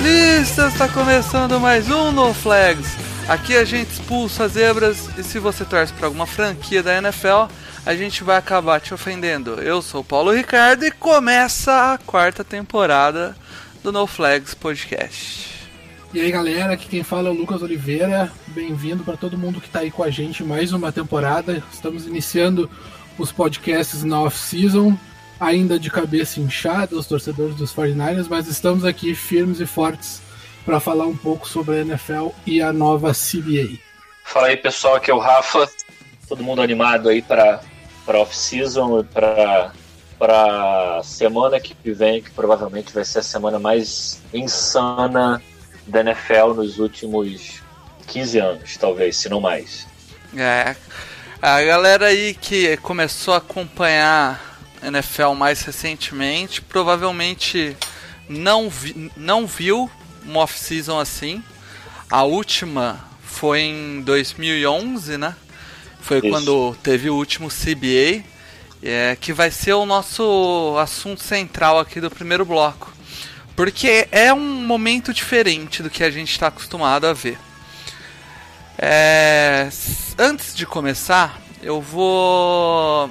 especialistas! Está começando mais um No Flags. Aqui a gente expulsa zebras e se você torce para alguma franquia da NFL, a gente vai acabar te ofendendo. Eu sou Paulo Ricardo e começa a quarta temporada do No Flags Podcast. E aí galera, aqui quem fala é o Lucas Oliveira. Bem-vindo para todo mundo que está aí com a gente mais uma temporada. Estamos iniciando os podcasts na off-season, ainda de cabeça inchada, os torcedores dos 49ers, mas estamos aqui firmes e fortes para falar um pouco sobre a NFL e a nova CBA. Fala aí pessoal, aqui é o Rafa. Todo mundo animado aí para para off-season e para para semana que vem, que provavelmente vai ser a semana mais insana da NFL nos últimos 15 anos, talvez, se não mais. É, a galera aí que começou a acompanhar NFL mais recentemente provavelmente não, vi, não viu uma off-season assim. A última foi em 2011, né? Foi Isso. quando teve o último CBA, é, que vai ser o nosso assunto central aqui do primeiro bloco. Porque é um momento diferente do que a gente está acostumado a ver. É, antes de começar, eu vou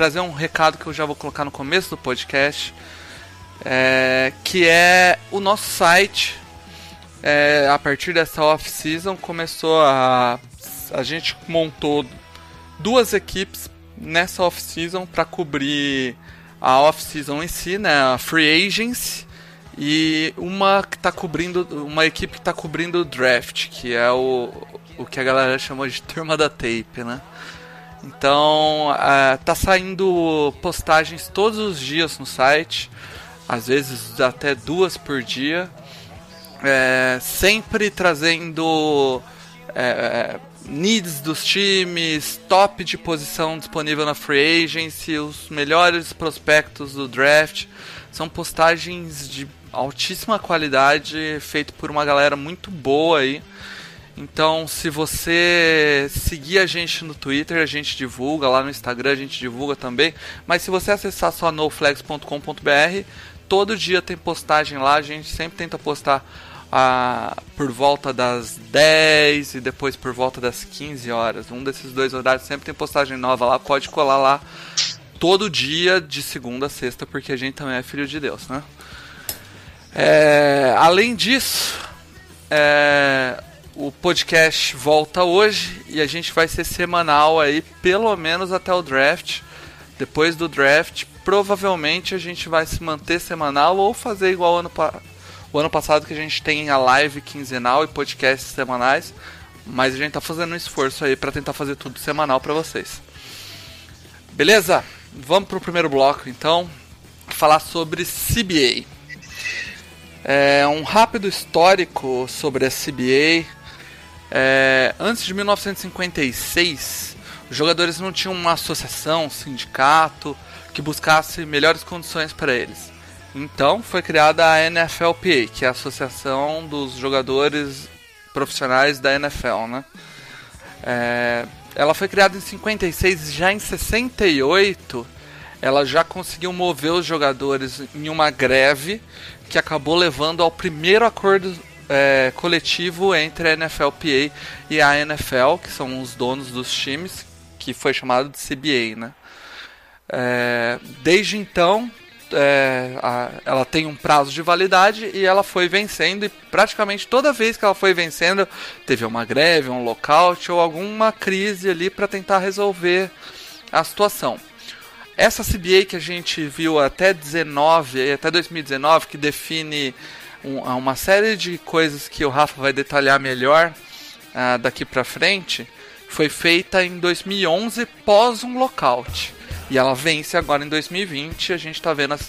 trazer um recado que eu já vou colocar no começo do podcast, é, que é o nosso site. é, a partir dessa off-season começou a a gente montou duas equipes nessa off-season para cobrir a off-season em si, né, a free agency e uma que tá cobrindo uma equipe que tá cobrindo o draft, que é o, o que a galera chama de turma da tape, né? Então, ah, tá saindo postagens todos os dias no site, às vezes até duas por dia, é, sempre trazendo é, needs dos times, top de posição disponível na free agency, os melhores prospectos do draft. São postagens de altíssima qualidade, feito por uma galera muito boa aí. Então, se você seguir a gente no Twitter, a gente divulga, lá no Instagram a gente divulga também. Mas se você acessar só noflex.com.br, todo dia tem postagem lá, a gente sempre tenta postar ah, por volta das 10 e depois por volta das 15 horas. Um desses dois horários sempre tem postagem nova lá, pode colar lá todo dia de segunda a sexta, porque a gente também é filho de Deus, né? É, além disso, é, o podcast volta hoje e a gente vai ser semanal aí, pelo menos até o draft. Depois do draft, provavelmente a gente vai se manter semanal ou fazer igual ano, o ano passado que a gente tem a live quinzenal e podcasts semanais. Mas a gente tá fazendo um esforço aí para tentar fazer tudo semanal para vocês. Beleza? Vamos pro primeiro bloco então. Falar sobre CBA. É, um rápido histórico sobre a CBA. É, antes de 1956, os jogadores não tinham uma associação, um sindicato que buscasse melhores condições para eles. Então foi criada a NFLPA, que é a Associação dos Jogadores Profissionais da NFL, né? É, ela foi criada em 56, já em 68 ela já conseguiu mover os jogadores em uma greve que acabou levando ao primeiro acordo é, coletivo entre a NFLPA e a NFL, que são os donos dos times, que foi chamado de CBA, né? É, desde então, é, a- ela tem um prazo de validade e ela foi vencendo e praticamente toda vez que ela foi vencendo teve uma greve, um lockout ou alguma crise ali para tentar resolver a situação. Essa CBA que a gente viu até 19, até 2019, que define um- uma série de coisas que o Rafa vai detalhar melhor ah, daqui pra frente, Foi feita em 2011 pós um lockout. E ela vence agora em 2020. A gente está vendo as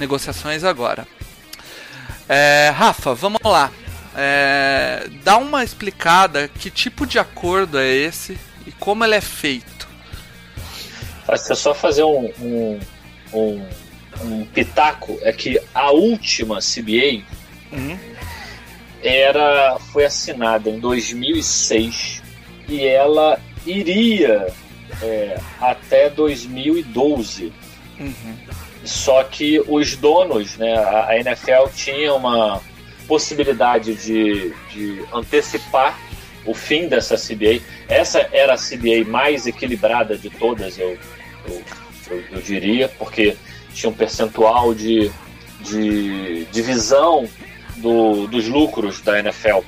negociações agora. É, Rafa, vamos lá. É, dá uma explicada que tipo de acordo é esse e como ele é feito. Acho só fazer um, um, um, um, pitaco é que a última CBA Uhum. era foi assinada em 2006 e ela iria é, até 2012. Uhum. Só que os donos, né, a, NFL tinha uma possibilidade de, de antecipar o fim dessa CBA. Essa era a CBA mais equilibrada de todas, eu, eu, eu, eu diria, porque tinha um percentual de, de divisão do, dos lucros da NFL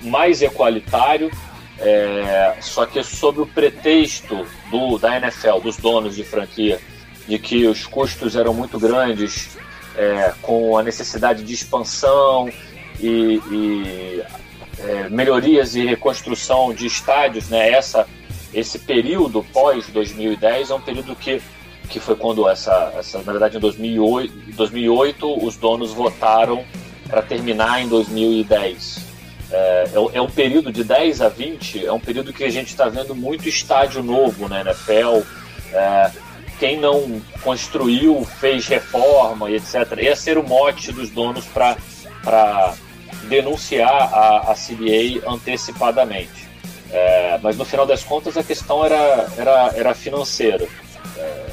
mais equalitário, é, só que sob o pretexto do, da NFL, dos donos de franquia, de que os custos eram muito grandes, é, com a necessidade de expansão e, e é, melhorias e reconstrução de estádios, né? Essa, esse período pós 2010 é um período que, que foi quando essa, essa na verdade em 2008, 2008 os donos votaram para terminar em 2010. É, é, é um período de 10 a 20, é um período que a gente está vendo muito estádio novo na NFL. É, quem não construiu, fez reforma e etc. Ia ser o mote dos donos para denunciar a, a CBA antecipadamente. É, mas no final das contas a questão era, era, era financeira. É,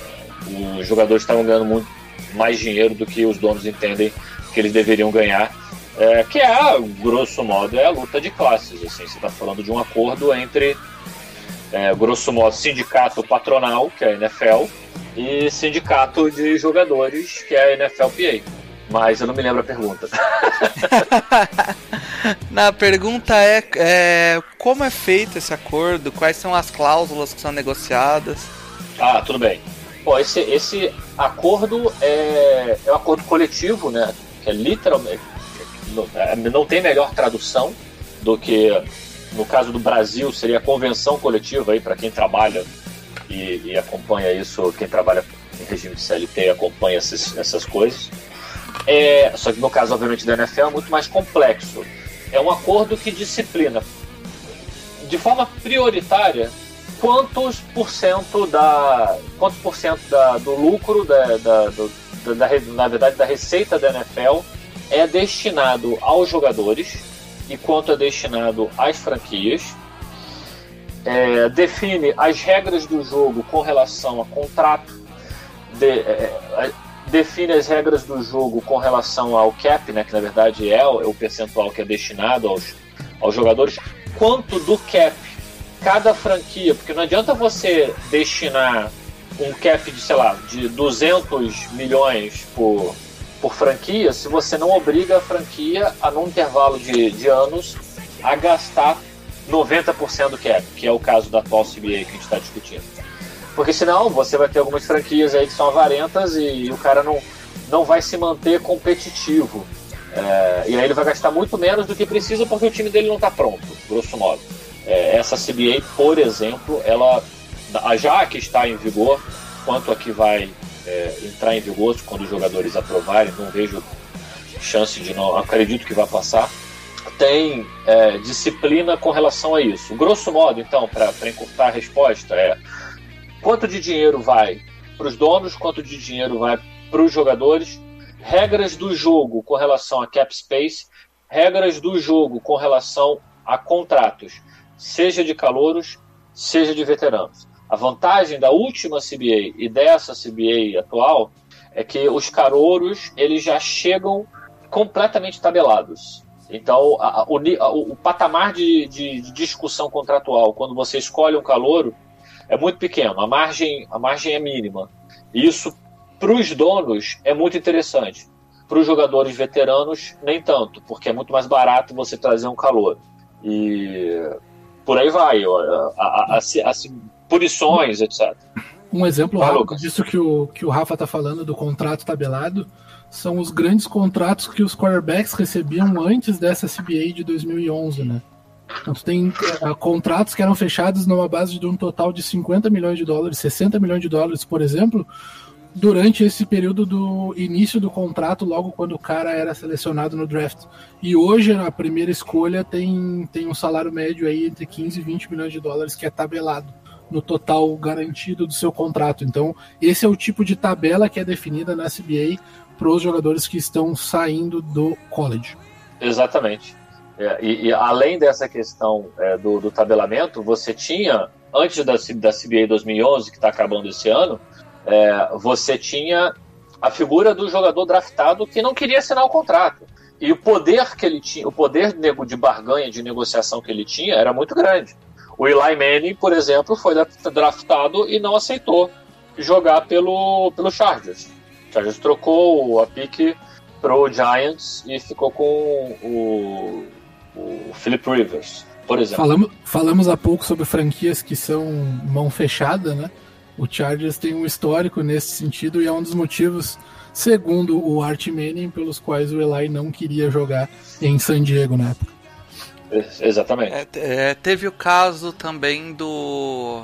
os jogadores estavam ganhando muito mais dinheiro do que os donos entendem que eles deveriam ganhar, é, que é, grosso modo, é a luta de classes. Assim, você está falando de um acordo entre, é, grosso modo, sindicato patronal, que é a NFL, e sindicato de jogadores, que é a NFLPA. Mas eu não me lembro a pergunta. Na pergunta é, é como é feito esse acordo, quais são as cláusulas que são negociadas. Ah, tudo bem. Bom, esse, esse acordo é, é um acordo coletivo, né? Que é literalmente. Não, é, não tem melhor tradução do que, no caso do Brasil, seria a convenção coletiva aí para quem trabalha e, e, acompanha isso, quem trabalha em regime de CLT acompanha essas, essas coisas. É, só que no caso, obviamente, da NFL é muito mais complexo. É um acordo que disciplina de forma prioritária quantos por cento da quantos por cento da, do lucro da, da, do, da, na verdade da receita da NFL é destinado aos jogadores e quanto é destinado às franquias. É, define as regras do jogo com relação a contrato de, é, define as regras do jogo com relação ao cap né que na verdade é o, é o percentual que é destinado aos, aos jogadores quanto do cap. Cada franquia, porque não adianta você destinar um cap de, sei lá, de 200 milhões por, por franquia se você não obriga a franquia a, num intervalo de, de anos, a gastar 90% do cap, que é o caso da atual CBA que a gente está discutindo. Porque senão você vai ter algumas franquias aí que são avarentas e, e o cara não, não vai se manter competitivo. É, e aí ele vai gastar muito menos do que precisa porque o time dele não está pronto, grosso modo. É, essa CBA, por exemplo, ela já que está em vigor, quanto a que vai é, entrar em vigor quando os jogadores aprovarem, não vejo chance de não, acredito que vai passar. Tem é, disciplina com relação a isso. Grosso modo, então, para encurtar a resposta, é quanto de dinheiro vai para os donos, quanto de dinheiro vai para os jogadores, regras do jogo com relação a cap space, regras do jogo com relação a contratos seja de calouros, seja de veteranos. A vantagem da última CBA e dessa CBA atual é que os calouros eles já chegam completamente tabelados. Então, a, o, a, o, patamar de, de, de, discussão contratual, quando você escolhe um calouro, é muito pequeno. A margem, a margem é mínima. Isso, para os donos, é muito interessante. Para os jogadores veteranos, nem tanto, porque é muito mais barato você trazer um calor. E por aí vai, as punições, etc. Um exemplo ah, rápido disso que o, que o Rafa está falando do contrato tabelado são os grandes contratos que os quarterbacks recebiam antes dessa CBA de 2011, né? Então, tu tem eh, contratos que eram fechados numa base de um total de 50 milhões de dólares, 60 milhões de dólares, por exemplo, durante esse período do início do contrato, logo quando o cara era selecionado no draft. E hoje, a primeira escolha tem, tem um salário médio aí entre 15 e 20 milhões de dólares que é tabelado no total garantido do seu contrato. Então, esse é o tipo de tabela que é definida na CBA para os jogadores que estão saindo do college. Exatamente. É, e, e além dessa questão é, do, do tabelamento, você tinha, antes da, da CBA 2011, que está acabando esse ano, é, você tinha a figura do jogador draftado que não queria assinar o contrato. E o poder que ele tinha, o poder de barganha, de negociação que ele tinha era muito grande. O Eli Manning, por exemplo, foi dra- draftado e não aceitou jogar pelo, pelo Chargers. O Chargers trocou a pique pro Giants e ficou com o, o Philip Rivers, por exemplo. Falamos, falamos há pouco sobre franquias que são mão fechada, né? O Chargers tem um histórico nesse sentido e é um dos motivos, segundo o Art Manning, pelos quais o Eli não queria jogar em San Diego na época. Ex- Exatamente. É, é, teve o caso também do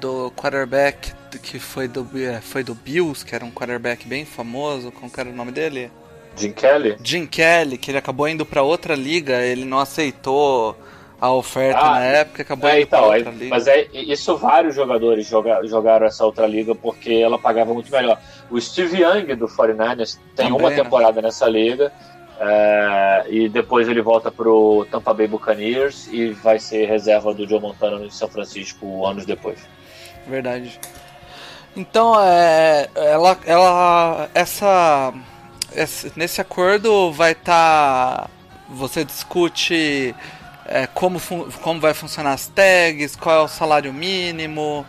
do quarterback que foi do é, foi do Bills, que era um quarterback bem famoso, como era o nome dele? Jim Kelly. Jim Kelly, que ele acabou indo pra outra liga, ele não aceitou a oferta Ah, na época, acabou É, indo pra então, é- outra liga. mas é isso vários jogadores joga- jogaram essa outra liga porque ela pagava muito melhor. O Steve Young do 49ers tem Também, uma né? temporada nessa liga é, e depois ele volta pro Tampa Bay Buccaneers e vai ser reserva do Joe Montana no São Francisco anos depois. Verdade. Então, é, ela, ela, essa, esse- nesse acordo vai estar, você discute é, como, como vai funcionar as tags, qual é o salário mínimo,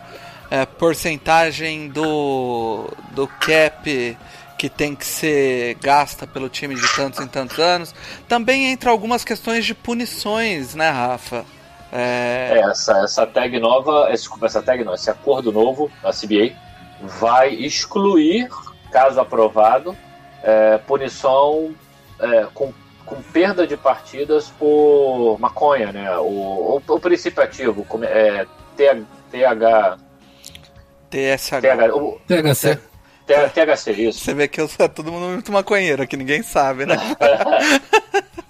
é, porcentagem do, do cap que tem que ser gasta pelo time de tantos em tantos anos. Também entra algumas questões de punições, né, Rafa? É, É, essa, essa tag nova, esse, desculpa, essa tag não, esse acordo novo da CBA vai excluir, caso aprovado, é, punição é, com, com perda de partidas por maconha, né? O, o, o princípio ativo, é, TH, TH, TSH. TH, o, THC. THC, isso. Você vê que eu sou todo mundo muito maconheiro, que ninguém sabe, né?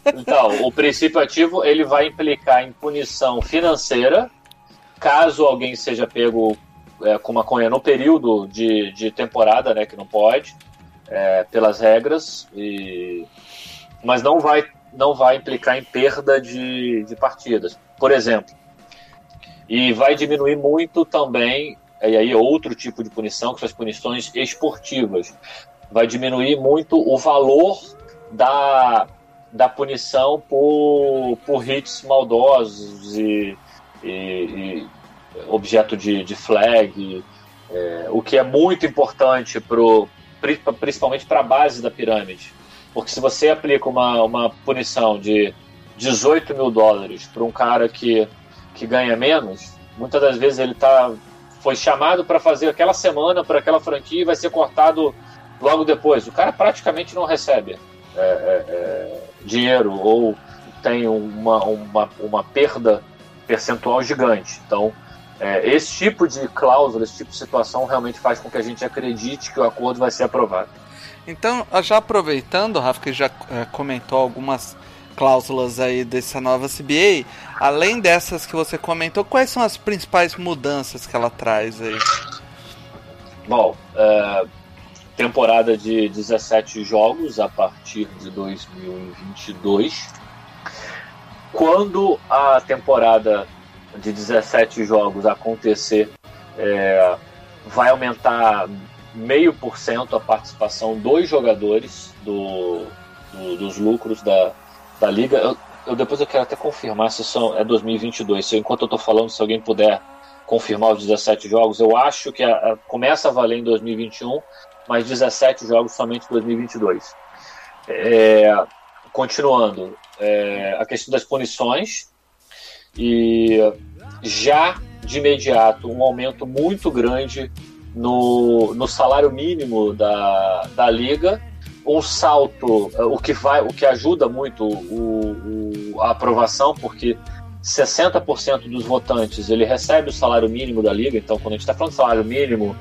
Então, o princípio ativo ele vai implicar em punição financeira caso alguém seja pego é, com maconha no período de, de temporada, né, que não pode, é, pelas regras, e... mas não vai, não vai implicar em perda de, de partidas, por exemplo. E vai diminuir muito também, e aí é outro tipo de punição, que são as punições esportivas. Vai diminuir muito o valor da, da punição por, por hits maldosos e, e- e objeto de, de flag, é, o que é muito importante pro, pri- principalmente para a base da pirâmide. Porque se você aplica uma, uma punição de 18 mil dólares para um cara que, que ganha menos, muitas das vezes ele tá, foi chamado para fazer aquela semana para aquela franquia e vai ser cortado logo depois. O cara praticamente não recebe é, é, é, dinheiro ou tem uma, uma, uma perda percentual gigante. Então, é, esse tipo de cláusula, esse tipo de situação realmente faz com que a gente acredite que o acordo vai ser aprovado. Então, já aproveitando, Rafa, que já é, comentou algumas cláusulas aí dessa nova CBA, além dessas que você comentou, quais são as principais mudanças que ela traz aí? Bom, é, temporada de 17 jogos a partir de 2022. Quando a temporada de 17 jogos acontecer, é, vai aumentar meio por cento a participação dos jogadores do, do- dos lucros da, da liga. Eu, eu depois eu quero até confirmar se são, é 2022. Se, enquanto eu estou falando, se alguém puder confirmar os 17 jogos, eu acho que a- a- começa a valer em 2021, mas 17 jogos somente em 2022. É, continuando, é, a questão das punições e já de imediato um aumento muito grande no, no salário mínimo da, da liga um salto, o que vai, o que ajuda muito o, o- a aprovação, porque 60% dos votantes ele recebe o salário mínimo da liga, então quando a gente está falando salário mínimo,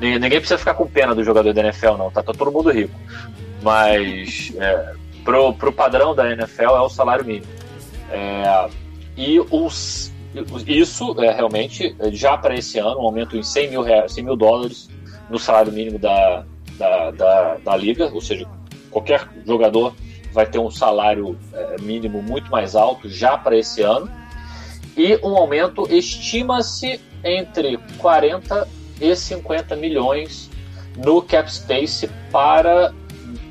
ni- ninguém precisa ficar com pena do jogador da NFL, não, tá, tá todo mundo rico. Mas é, pro, pro padrão da NFL é o salário mínimo. É, e os, isso é realmente, já para esse ano, um aumento em 100 mil, reais, 100 mil dólares no salário mínimo da, da, da, da liga, ou seja, qualquer jogador vai ter um salário é, mínimo muito mais alto já para esse ano. E um aumento estima-se entre 40 e 50 milhões no cap space para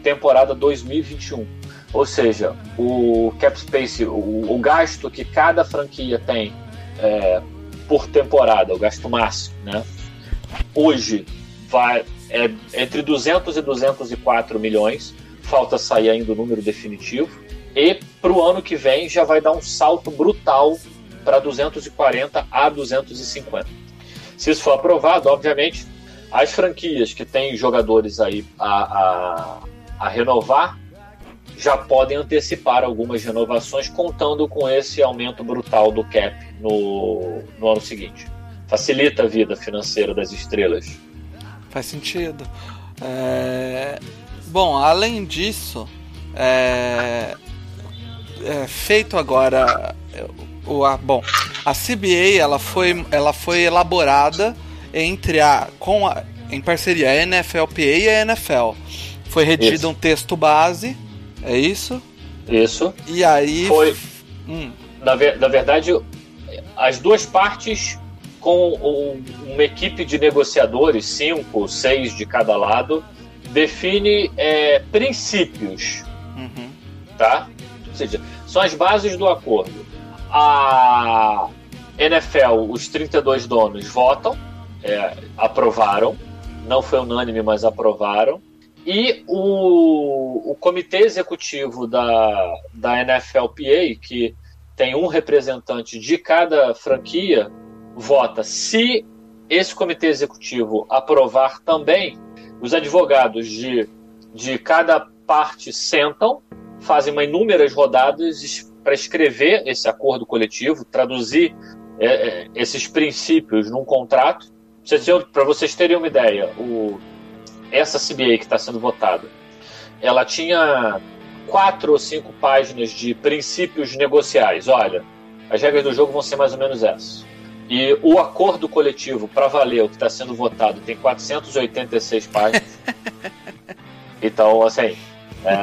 temporada 2021. Ou seja, o cap space, o, o gasto que cada franquia tem é, por temporada, o gasto máximo, né? Hoje vai é entre 200 e 204 milhões. Falta sair ainda o número definitivo. E para o ano que vem já vai dar um salto brutal para 240 a 250. Se isso for aprovado, obviamente, as franquias que têm jogadores aí a, a, a renovar já podem antecipar algumas renovações, contando com esse aumento brutal do cap no, no ano seguinte. Facilita a vida financeira das estrelas. Faz sentido. É, Bom, além disso, é... é feito agora o a... bom, a CBA ela foi, ela foi elaborada entre a com a, em parceria a NFLPA e a NFL. Foi redigido Isso. um texto base, é isso? Isso. E aí Foi. Hum, Na, ver- na verdade, as duas partes com um- uma equipe de negociadores, cinco, seis de cada lado, define é, princípios uhum. tá? Ou seja, são as bases do acordo. A NFL, os 32 donos votam, é, aprovaram, não foi unânime, mas aprovaram. E o, o comitê executivo da, da NFLPA, que tem um representante de cada franquia, vota. Se esse comitê executivo aprovar também, os advogados de, de cada parte sentam, fazem uma inúmeras rodadas para escrever esse acordo coletivo, traduzir é, é, esses princípios num contrato. Para vocês terem uma ideia, o, essa CBA que está sendo votada, ela tinha quatro ou cinco páginas de princípios negociais. Olha, as regras do jogo vão ser mais ou menos essas. E o acordo coletivo para valer, o que está sendo votado, tem 486 páginas. Então, assim,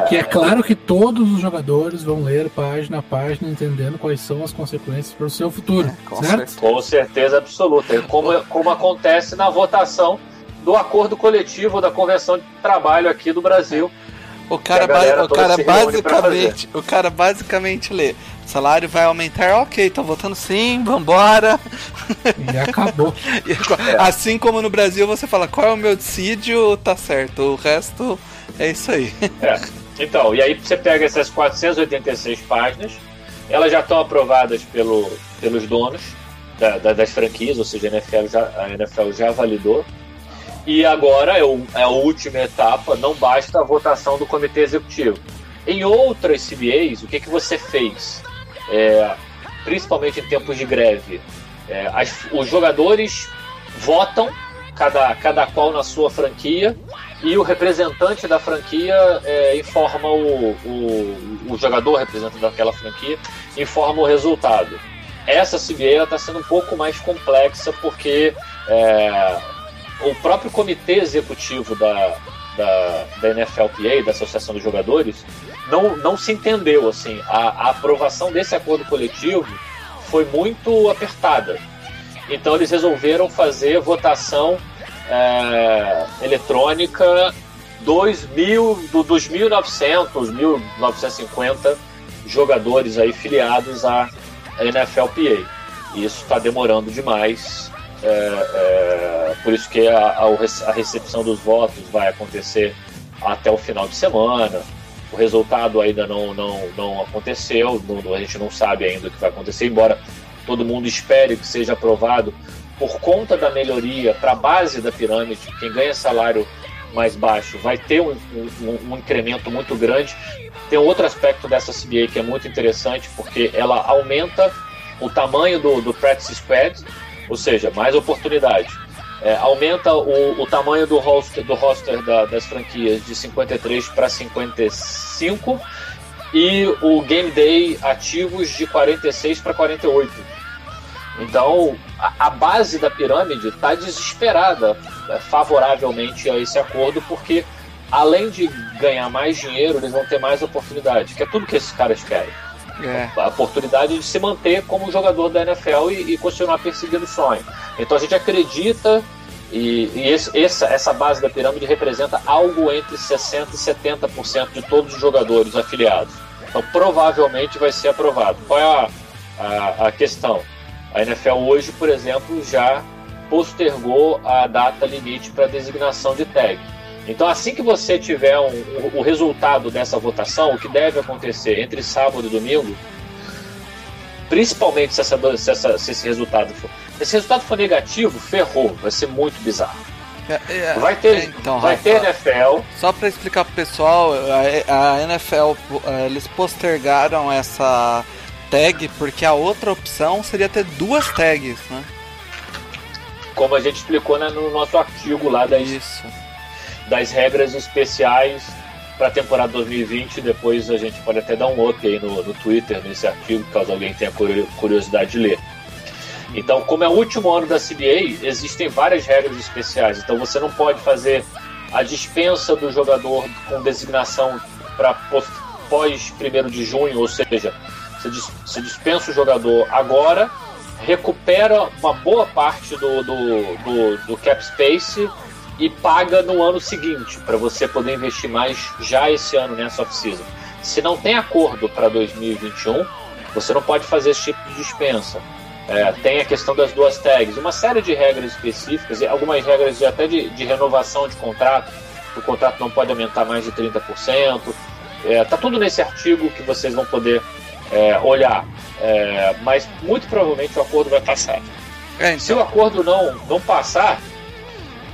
Que é claro que todos os jogadores vão ler página a página, entendendo quais são as consequências para o seu futuro, com certo? certeza. Com certeza absoluta. Como, como acontece na votação do acordo coletivo da Convenção de Trabalho aqui do Brasil. O cara, ba- o cara basicamente, o cara basicamente lê, salário vai aumentar, ok, tô votando sim, vambora. E acabou. E Assim como no Brasil você fala qual é o meu dissídio, tá certo, o resto é isso aí. É. Então, e aí você pega essas 486 páginas, elas já estão aprovadas pelo, pelos donos da- da- das franquias, ou seja, a NFL já, a NFL já validou. E agora é, o- é a última etapa, não basta a votação do comitê executivo. Em outras CBAs, o que, que você fez? É, principalmente em tempos de greve, é, as- os jogadores votam, cada, cada qual na sua franquia, e o representante da franquia é, informa o, o, o jogador representante daquela franquia informa o resultado. Essa CBA está sendo um pouco mais complexa porque é, o próprio comitê executivo da, da, da NFLPA, da Associação dos Jogadores, não, não se entendeu. assim a, a aprovação desse acordo coletivo foi muito apertada. Então eles resolveram fazer votação é, eletrônica 2000, do, dos 1900, 1950 jogadores aí filiados à NFLPA. E isso está demorando demais. É, é, por isso que a, a, recepção dos votos vai acontecer até o final de semana. O resultado ainda não, não, não aconteceu, não- a gente não sabe ainda o que vai acontecer, embora todo mundo espere que seja aprovado por conta da melhoria para a base da pirâmide. Quem ganha salário mais baixo, vai ter um, um, um incremento muito grande. Tem outro aspecto dessa CBA que é muito interessante, porque ela aumenta o tamanho do, do practice squad, ou seja, mais oportunidade. É, aumenta o, o, tamanho do roster, do roster da, das franquias de 53 para 55 e o game day ativos de 46 para 48. Então, a, a base da pirâmide está desesperada é, favoravelmente a esse acordo, porque além de ganhar mais dinheiro, eles vão ter mais oportunidade, que é tudo que esses caras querem. É. A oportunidade de se manter como jogador da NFL e, e continuar perseguindo o sonho. Então a gente acredita e, e esse, essa, essa base da pirâmide representa algo entre 60% e 70% de todos os jogadores afiliados. Então provavelmente vai ser aprovado. Qual é a, a, a questão? A NFL hoje, por exemplo, já postergou a data limite para designação de tag. Então, assim que você tiver um, o, o resultado dessa votação, o que deve acontecer entre sábado e domingo, principalmente se, essa, se, essa, se esse resultado for. Se esse resultado for negativo, ferrou, vai ser muito bizarro. É, é, Vai ter, então, vai Rafa, ter NFL, Só pra explicar pro pessoal, a, a NFL, eles postergaram essa tag porque a outra opção seria ter duas tags, né? como a gente explicou né, no nosso artigo lá das, Isso. Das regras especiais para a temporada 2020. Depois a gente pode até dar um up aí no, no Twitter nesse artigo, caso alguém tenha curio- curiosidade de ler. Então, como é o último ano da CBA, existem várias regras especiais. Então, você não pode fazer a dispensa do jogador com designação para pós 1 de junho, ou seja, você dispensa o jogador agora, recupera uma boa parte do, do, do, do cap space e paga no ano seguinte, para você poder investir mais já esse ano nessa off-season. Se não tem acordo para 2021, você não pode fazer esse tipo de dispensa. É, tem a questão das duas tags, uma série de regras específicas, e algumas regras de, até de, de renovação de contrato, o contrato não pode aumentar mais de 30%. É, tá tudo nesse artigo que vocês vão poder é, olhar. É, mas muito provavelmente o acordo vai passar. É, Se então, o acordo não, não passar,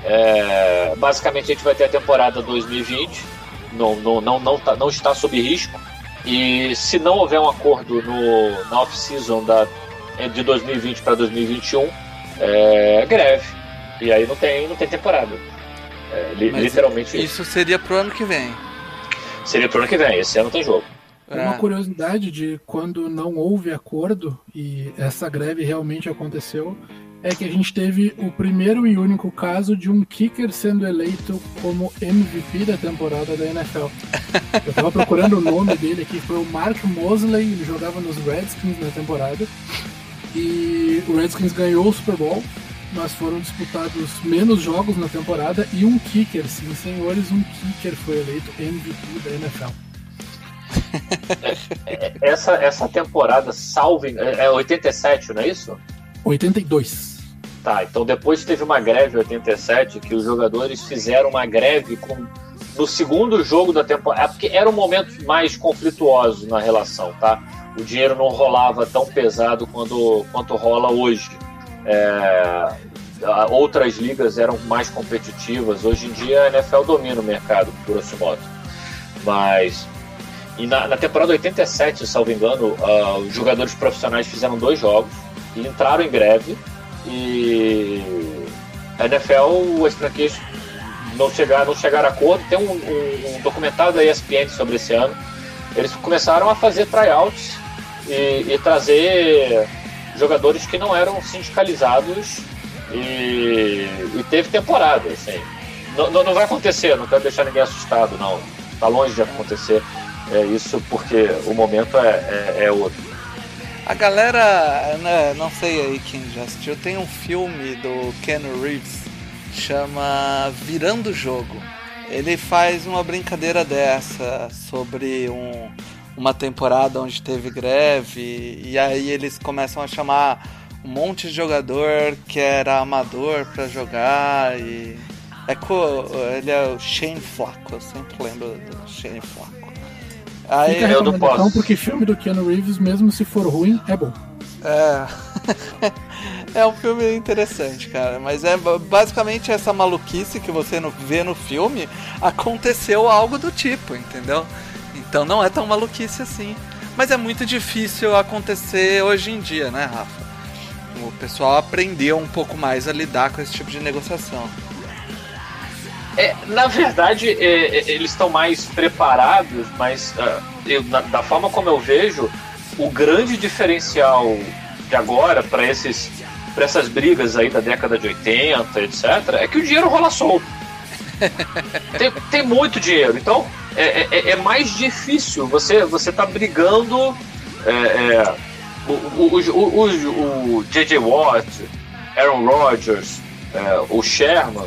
é, basicamente a gente vai ter a temporada 2020, não, não, não, não, tá- não está sob risco. E se não houver um acordo no, na off-season de 2020 para 2021, é greve. E aí não tem, não tem temporada. É, li- literalmente isso. isso seria pro ano que vem. Seria pro ano que vem, esse ano tem jogo. Uma É. curiosidade de quando não houve acordo e essa greve realmente aconteceu é que a gente teve o primeiro e único caso de um kicker sendo eleito como MVP da temporada da NFL. Eu tava procurando o nome dele aqui, foi o Mark Mosley, ele jogava nos Redskins na temporada. E o Redskins ganhou o Super Bowl, mas foram disputados menos jogos na temporada e um kicker, sim senhores, um kicker foi eleito MVP da NFL. Essa, essa temporada, salve, é é 87, não é isso? 82. Tá, então depois teve uma greve em 87 que os jogadores fizeram uma greve com, no segundo jogo da temporada. É porque era um momento mais conflituoso na relação, tá? O dinheiro não rolava tão pesado quanto, quanto rola hoje. É, outras ligas eram mais competitivas. Hoje em dia a NFL domina o mercado, grosso modo. Mas. E na, na temporada 87, salvo engano, ah, os jogadores profissionais fizeram dois jogos e entraram em greve e a NFL, as franquias não chegaram, não chegaram a acordo. Tem um, um- um documentário da ESPN sobre esse ano. Eles começaram a fazer tryouts e, e trazer jogadores que não eram sindicalizados e, e teve temporada. Assim. Não, não, não vai acontecer, não quero deixar ninguém assustado, não. Está longe de acontecer é isso porque o momento é, é, é outro. A galera, né, não sei aí quem já assistiu, tem um filme do Ken Reeves chama Virando o Jogo. Ele faz uma brincadeira dessa sobre um, uma temporada onde teve greve e aí eles começam a chamar um monte de jogador que era amador pra jogar e é co, ele é o Shane Flacco, eu sempre lembro do Shane Flacco. Aí, Fica a eu não recomendação porque filme do Keanu Reeves, mesmo se for ruim, é bom. É. É um filme interessante, cara. Mas é ba- basicamente essa maluquice que você vê no filme aconteceu algo do tipo, entendeu? Então não é tão maluquice assim. Mas é muito difícil acontecer hoje em dia, né, Rafa? O pessoal aprendeu um pouco mais a lidar com esse tipo de negociação. É, na verdade, é, é, eles estão mais preparados, mas ah, eu- na- da forma como eu vejo, o grande diferencial de agora para esses para essas brigas aí da década de 80, etc., é que o dinheiro rola solto. tem, tem muito dinheiro, então é, é- é mais difícil. Você você tá brigando. é, é, o, o, o, o, o J.J. Watt, Aaron Rodgers, é, o Sherman,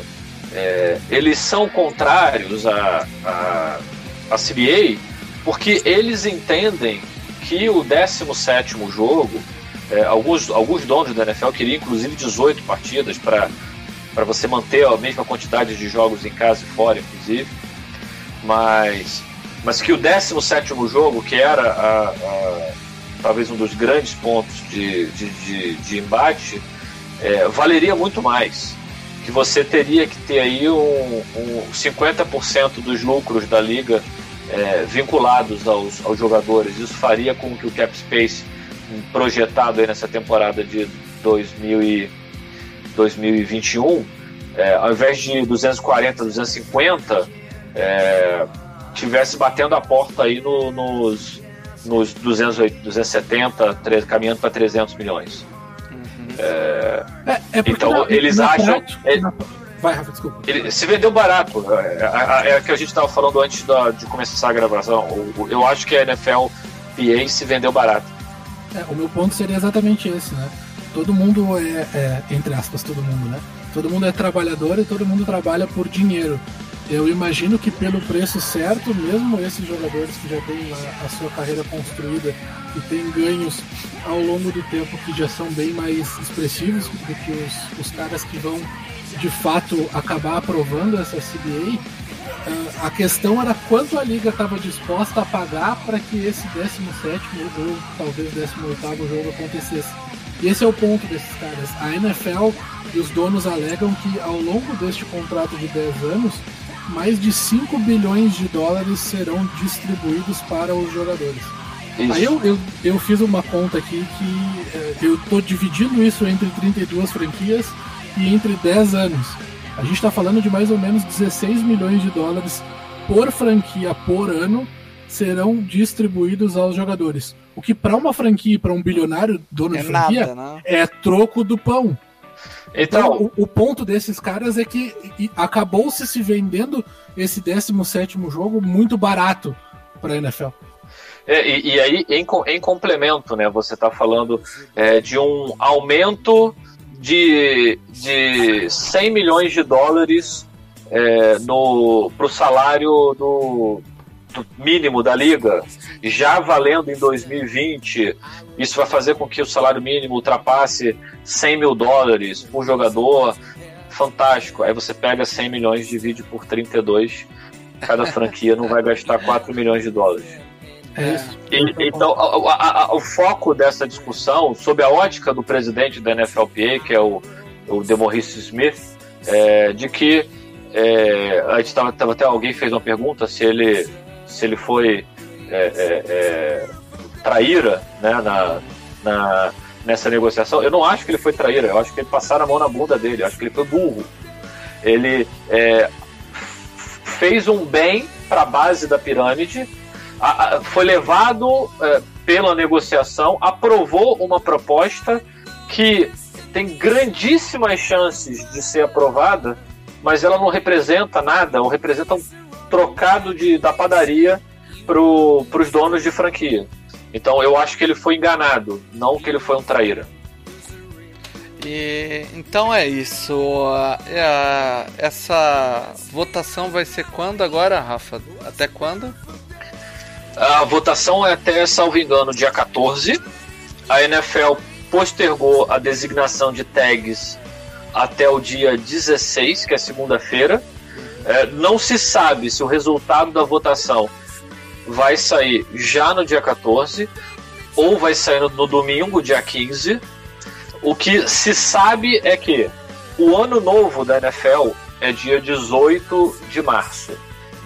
é, eles são contrários à, à, CBA porque eles entendem que o 17 jogo, é, alguns, alguns donos da NFL queriam inclusive 18 partidas para você manter a mesma quantidade de jogos em casa e fora, inclusive, mas, mas que o 17 jogo, que era a- a- talvez um dos grandes pontos de, de, de, de embate, é, valeria muito mais que você teria que ter aí um, um 50% dos lucros da liga é, vinculados aos, aos jogadores. Isso faria com que o cap space projetado aí nessa temporada de 2000 e 2021, é, ao invés de 240, 250, é, tivesse batendo a porta aí no- nos, nos 208, 270, tre- caminhando para 300 milhões. É, é Então, na- eles na acham- prática- é- na- Vai, Rafa, desculpa. Ele se vendeu barato. É, é, é o que a gente estava falando antes da- de começar a gravação. Eu acho que a NFL PA se vendeu barato. É, o meu ponto seria exatamente esse, né? Todo mundo é, é, entre aspas, todo mundo, né? Todo mundo é trabalhador e todo mundo trabalha por dinheiro. Eu imagino que pelo preço certo, mesmo esses jogadores que já têm a, a sua carreira construída e têm ganhos ao longo do tempo que já são bem mais expressivos do que os, os caras que vão de fato acabar aprovando essa CBA, ah, a questão era quanto a liga estava disposta a pagar para que esse 17 jogo, talvez 18 jogo acontecesse. E esse é o ponto desses caras. A NFL e os donos alegam que ao longo deste contrato de 10 anos, mais de 5 bilhões de dólares serão distribuídos para os jogadores. Isso. Aí eu, eu, eu fiz uma conta aqui que eh, eu tô dividindo isso entre 32 franquias e entre 10 anos. A gente está falando de mais ou menos 16 milhões de dólares por franquia por ano serão distribuídos aos jogadores. O que para uma franquia, para um bilionário dono É de franquia, nada, né? é troco do pão. Então, Então, o, o ponto desses caras é que acabou-se se vendendo esse 17º jogo muito barato para a NFL. É, e, e aí, em, em complemento, né, você está falando é, de um aumento de, de 100 milhões de dólares é, para o salário do mínimo da liga, já valendo em 2020. Isso vai fazer com que o salário mínimo ultrapasse 100 mil dólares por jogador. Fantástico. Aí você pega 100 milhões, divide por 32. Cada franquia não vai gastar 4 milhões de dólares. É isso. E- então, a- a- a- o foco dessa discussão, sob a ótica do presidente da NFLPA, que é o, o Demorrice Smith, é, de que é, a gente tava, tava até alguém fez uma pergunta se ele se ele foi é, é, é, traíra né, na, na- nessa negociação. Eu não acho que ele foi traíra, eu acho que ele passaram a mão na bunda dele, eu acho que ele foi burro. Ele é, fez um bem para a base da pirâmide, a- a- foi levado pela negociação, aprovou uma proposta que tem grandíssimas chances de ser aprovada, mas ela não representa nada, ou representa um trocado de, da padaria para os donos de franquia. Então eu acho que ele foi enganado, não que ele foi um traíra. E então é isso. A- a- essa votação vai ser quando agora, Rafa? Até quando? A votação é até, salvo engano, dia 14. A NFL postergou a designação de tags até o dia 16, que é segunda-feira. É, não se sabe se o resultado da votação vai sair já no dia 14 ou vai sair no, no domingo, dia 15. O que se sabe é que o ano novo da NFL é dia 18 de março.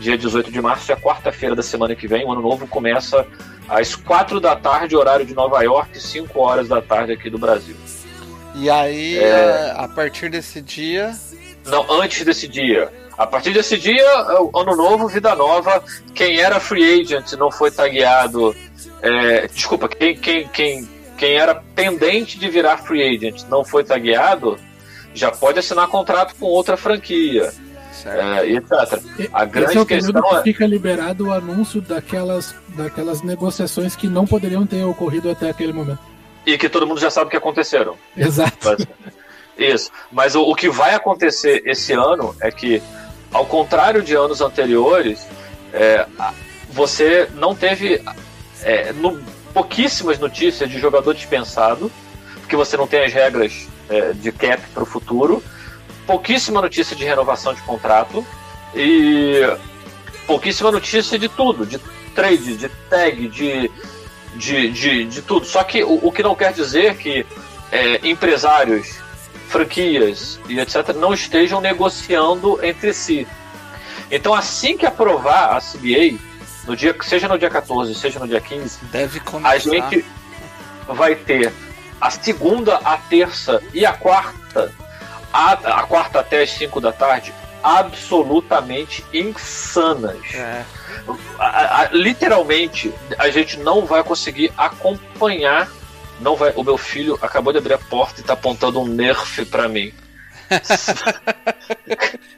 Dia 18 de março é quarta-feira da semana que vem. O ano novo começa às 4 da tarde, horário de Nova York, 5 horas da tarde aqui do Brasil. E aí, É. a partir desse dia. Não, antes desse dia. A partir desse dia, ano novo, vida nova. Quem era free agent não foi tagueado. é, desculpa, quem, quem, quem, quem era pendente de virar free agent não foi tagueado, já pode assinar contrato com outra franquia, Certo. é, e etc. A Esse grande é o questão que é. fica liberado o anúncio daquelas, daquelas negociações que não poderiam ter ocorrido até aquele momento. E que todo mundo já sabe o que aconteceram. Exato. Mas- Isso. Mas o, o que vai acontecer esse ano é que, ao contrário de anos anteriores, é, você não teve é, no- pouquíssimas notícias de jogador dispensado, porque você não tem as regras é, de cap para o futuro, pouquíssima notícia de renovação de contrato e pouquíssima notícia de tudo, de trade, de tag, de, de, de, de tudo. Só que o, o que não quer dizer que é, empresários, franquias e etc. não estejam negociando entre si. Então, assim que aprovar a CBA, no dia, seja no dia 14, seja no dia 15, Deve começar. a gente vai ter a segunda, a terça e a quarta, a, a quarta até as 5 da tarde, absolutamente insanas. É, A- a- literalmente, a gente não vai conseguir acompanhar. Não vai. O meu filho acabou de abrir a porta e tá apontando um nerf pra mim.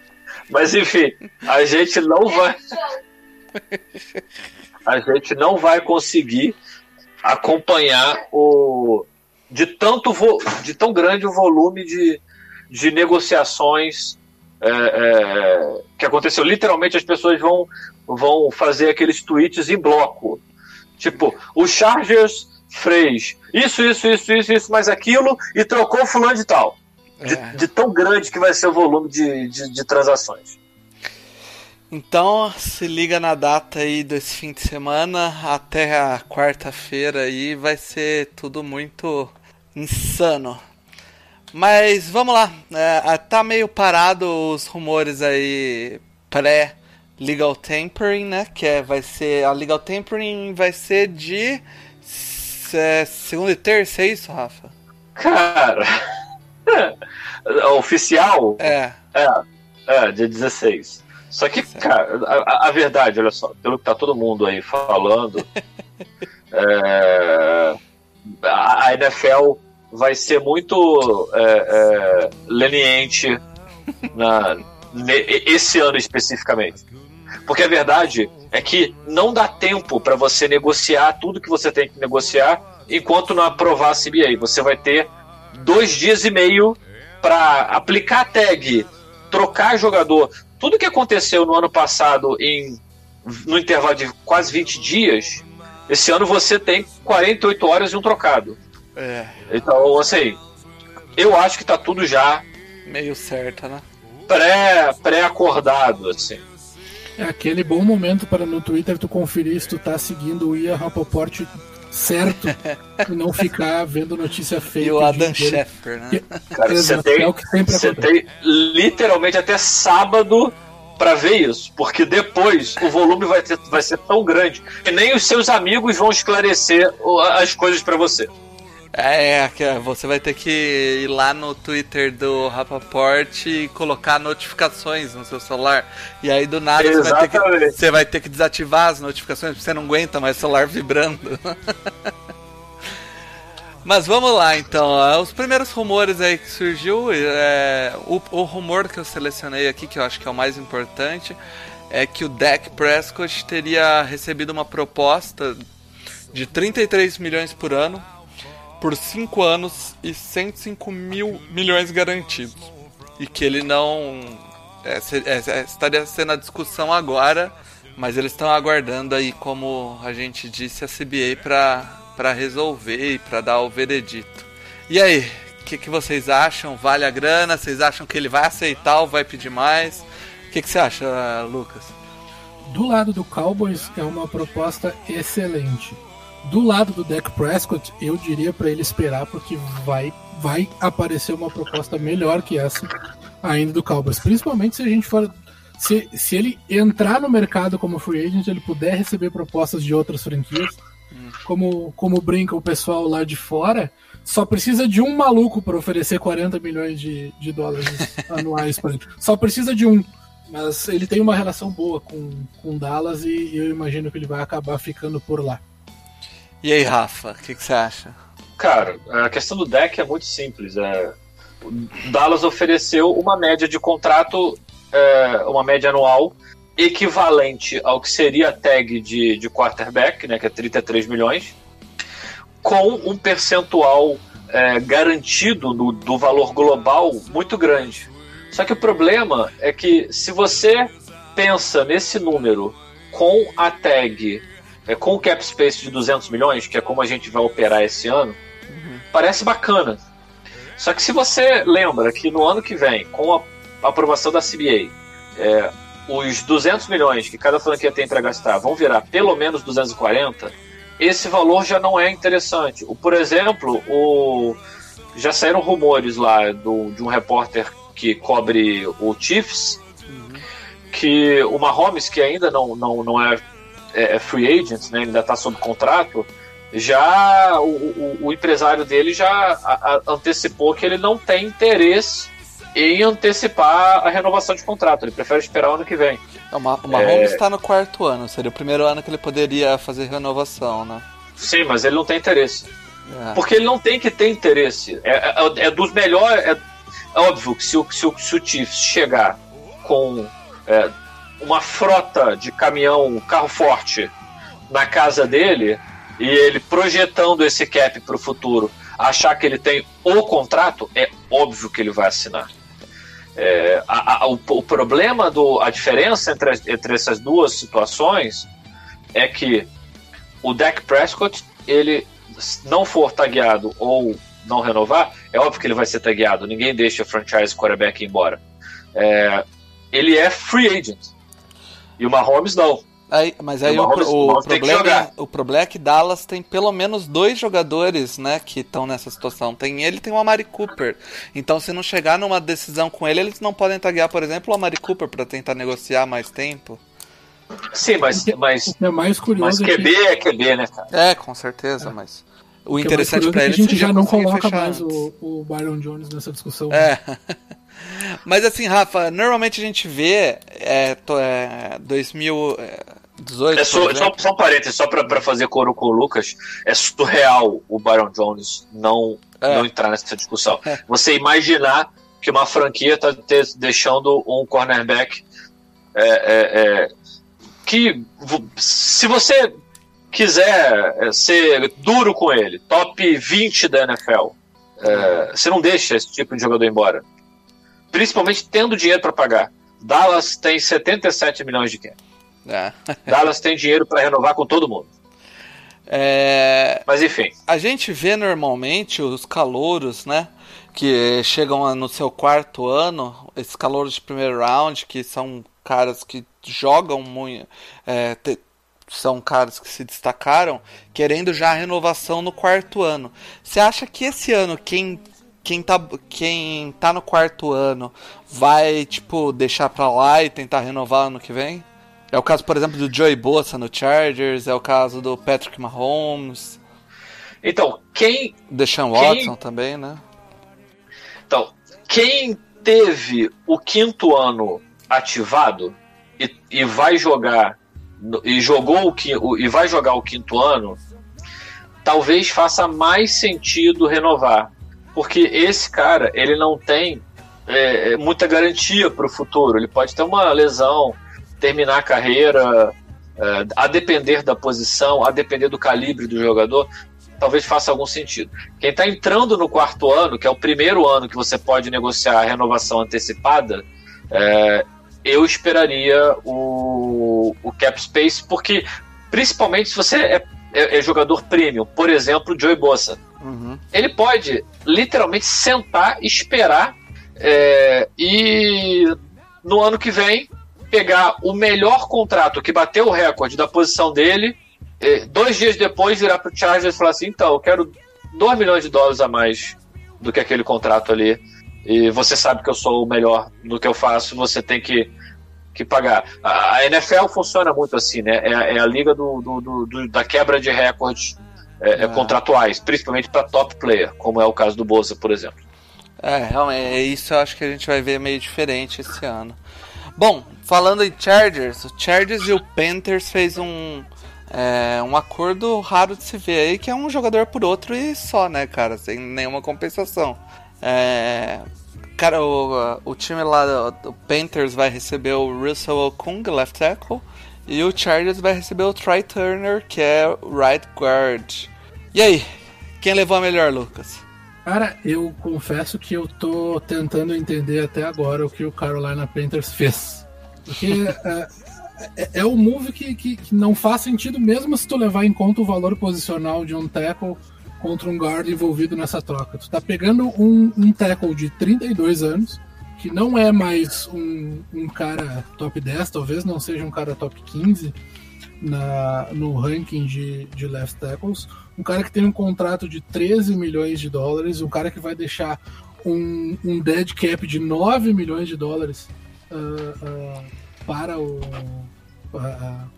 Mas enfim, a gente não vai. A gente não vai conseguir acompanhar o de tanto vo, de tão grande o volume de, de negociações é, é, que aconteceu. Literalmente as pessoas vão vão fazer aqueles tweets em bloco. Tipo, o Chargers fez isso, isso, isso, isso, isso, mais aquilo e trocou fulano de tal. De, é. de tão grande que vai ser o volume de, de, de transações. Então, se liga na data aí desse fim de semana até a quarta-feira aí, vai ser tudo muito insano. Mas vamos lá, é, tá meio parado os rumores aí pré legal tampering, né? Que é, vai ser a legal tampering vai ser de é, segunda e terça, é isso, Rafa? Cara, oficial É, é, é dia 16. Só que, cara, a, a verdade, olha só, pelo que tá todo mundo aí falando, é, a a NFL vai ser muito é, é, leniente na, ne- esse ano especificamente. Porque a verdade é que não dá tempo para você negociar tudo que você tem que negociar enquanto não aprovar a CBA. Você vai ter dois dias e meio para aplicar a tag, trocar jogador. Tudo que aconteceu no ano passado em no intervalo de quase 20 dias, esse ano você tem 48 horas e um trocado. é, Então, assim, eu acho que tá tudo já meio certo, né? pré pré-acordado, assim. É aquele bom momento para no Twitter tu conferir se tu tá seguindo o Ian Rapoport certo e não ficar vendo notícia feia. E o Adam Schefter, né? Cara, você tem, é o que sempre você acontece. tem literalmente até sábado pra ver isso, porque depois o volume vai, ter, vai ser tão grande que nem os seus amigos vão esclarecer as coisas pra você. É, é, você vai ter que ir lá no Twitter do Rapaport e colocar notificações no seu celular. E aí do nada você vai, ter que, você vai ter que desativar as notificações porque você não aguenta mais o celular vibrando. Mas vamos lá então. Os primeiros rumores aí que surgiu, é, o, o rumor que eu selecionei aqui, que eu acho que é o mais importante, é que o Dak Prescott teria recebido uma proposta de 33 milhões por ano por 5 anos e 105 mil milhões garantidos. E que ele não. é, é, é, estaria sendo a discussão agora, mas eles estão aguardando aí, como a gente disse, a CBA para resolver e para dar o veredito. E aí, o que, que vocês acham? Vale a grana? Vocês acham que ele vai aceitar ou vai pedir mais? O que, que você acha, Lucas? Do lado do Cowboys é uma proposta excelente. Do lado do Dak Prescott, eu diria para ele esperar, porque vai, vai aparecer uma proposta melhor que essa ainda do Cowboys. Principalmente se a gente for. Se, se ele entrar no mercado como free agent, ele puder receber propostas de outras franquias. Como, como brinca o pessoal lá de fora, só precisa de um maluco para oferecer 40 milhões de, de dólares anuais para ele. Só precisa de um. Mas ele tem uma relação boa com, com Dallas e eu imagino que ele vai acabar ficando por lá. E aí, Rafa, o que, você acha? Cara, a questão do deck é muito simples. É, o Dallas ofereceu uma média de contrato, é, uma média anual, equivalente ao que seria a tag de, de quarterback, né, que é 33 milhões, com um percentual é, garantido no- do valor global muito grande. Só que o problema é que se você pensa nesse número com a tag, é, com o cap space de 200 milhões, que é como a gente vai operar esse ano, parece bacana. Só que se você lembra que no ano que vem, com a aprovação da CBA, é, os 200 milhões que cada franquia tem para gastar vão virar pelo menos 240, esse valor já não é interessante. O, por exemplo, o, já saíram rumores lá do, de um repórter que cobre o Chiefs, que o Mahomes, que ainda não, não, não é, é- é free agent, né, ainda está sob contrato, já o, o- o empresário dele já a- a- antecipou que ele não tem interesse em antecipar a renovação de contrato. Ele prefere esperar o ano que vem. O Ma- o Mahomes está no quarto ano, seria o primeiro ano que ele poderia fazer renovação, né? Sim, mas ele não tem interesse. É. Porque ele não tem que ter interesse. É, é- é dos melhores. É, é óbvio que se o, se, o, se o Chiefs chegar com é, uma frota de caminhão, carro forte na casa dele e ele projetando esse cap para o futuro, achar que ele tem o contrato, é óbvio que ele vai assinar. É, a- a- o, o problema, do, a diferença entre, entre essas duas situações é que o Dak Prescott, ele não for tagueado ou não renovar, é óbvio que ele vai ser tagueado, ninguém deixa o franchise quarterback embora. É, ele é free agent. E o Mahomes não. Aí, mas aí O o, o que problema, é, o problema é que Dallas tem pelo menos dois jogadores, né, que estão nessa situação. Tem ele e tem o Amari Cooper. Então, se não chegar numa decisão com ele, eles não podem taguear, por exemplo, o Amari Cooper para tentar negociar mais tempo. Sim, mas, mas, O que é mais mas curioso é que, QB é QB, né, cara? É, com certeza, mas o o que é interessante curioso para é eles que a gente já não coloca fechar mais antes. o, o Byron Jones nessa discussão. É. Mas assim, Rafa, normalmente a gente vê é, to- é, 2018. É só, por só, só um parênteses, só pra, pra fazer coro com o Lucas, é surreal o Byron Jones não, É. não entrar nessa discussão. É. Você imaginar que uma franquia tá te- deixando um cornerback é, é, é, que se você quiser é, ser duro com ele, top 20 da NFL, é, você não deixa esse tipo de jogador embora. Principalmente tendo dinheiro para pagar. Dallas tem 77 milhões de cap. É. Dallas tem dinheiro para renovar com todo mundo. É, Mas enfim, A gente vê normalmente os calouros, né? Que chegam no seu quarto ano, esses calouros de primeiro round, que são caras que jogam muito. é, te- são caras que se destacaram, querendo já a renovação no quarto ano. Você acha que esse ano quem. Quem tá, quem tá no quarto ano vai, tipo, deixar pra lá e tentar renovar ano que vem? É o caso, por exemplo, do Joey Bosa no Chargers, é o caso do Patrick Mahomes. então quem, Deshaun Quem- Watson também, né? então quem teve o quinto ano ativado e, e vai jogar e jogou o- e vai jogar o quinto ano, talvez faça mais sentido renovar, porque esse cara ele não tem é, é, muita garantia para o futuro. Ele pode ter uma lesão, terminar a carreira, é, a depender da posição, a depender do calibre do jogador, talvez faça algum sentido. Quem está entrando no quarto ano, que é o primeiro ano que você pode negociar a renovação antecipada, é, eu esperaria o, o cap space, porque principalmente se você é, é- é jogador premium, por exemplo, o Joey Bosa, Uhum. ele pode literalmente sentar, esperar é, e no ano que vem pegar o melhor contrato que bateu o recorde da posição dele eh, dois dias depois virar pro Chargers e falar assim, então, eu quero 2 milhões de dólares a mais do que aquele contrato ali. E você sabe que eu sou o melhor no que eu faço, você tem que, que pagar. A, a NFL funciona muito assim, né? É, a- é a liga do, do- do- da quebra de recordes é, é, Ah. contratuais, principalmente para top player, como é o caso do Boza, por exemplo. É, realmente, é isso eu acho que a gente vai ver meio diferente esse ano. Bom, falando em Chargers, o Chargers e o Panthers fez um, é, um acordo raro de se ver aí, que é um jogador por outro e só, né, cara, sem nenhuma compensação. É, cara, o, o time lá, o Panthers vai receber o Russell Okung, left tackle, e o Chargers vai receber o Try Turner, que é right guard. E aí, quem levou a melhor, Lucas? Cara, eu confesso que eu tô tentando entender até agora o que o Carolina Panthers fez. Porque é, é, é um move que, que, que não faz sentido mesmo se tu levar em conta o valor posicional de um tackle contra um guard envolvido nessa troca. Tu tá pegando um, um tackle de 32 anos, que não é mais um, um cara top 10, talvez não seja um cara top 15 na, no ranking de, de left tackles. Um cara que tem um contrato de 13 milhões de dólares, um cara que vai deixar um, um dead cap de 9 milhões de dólares ah, ah, para o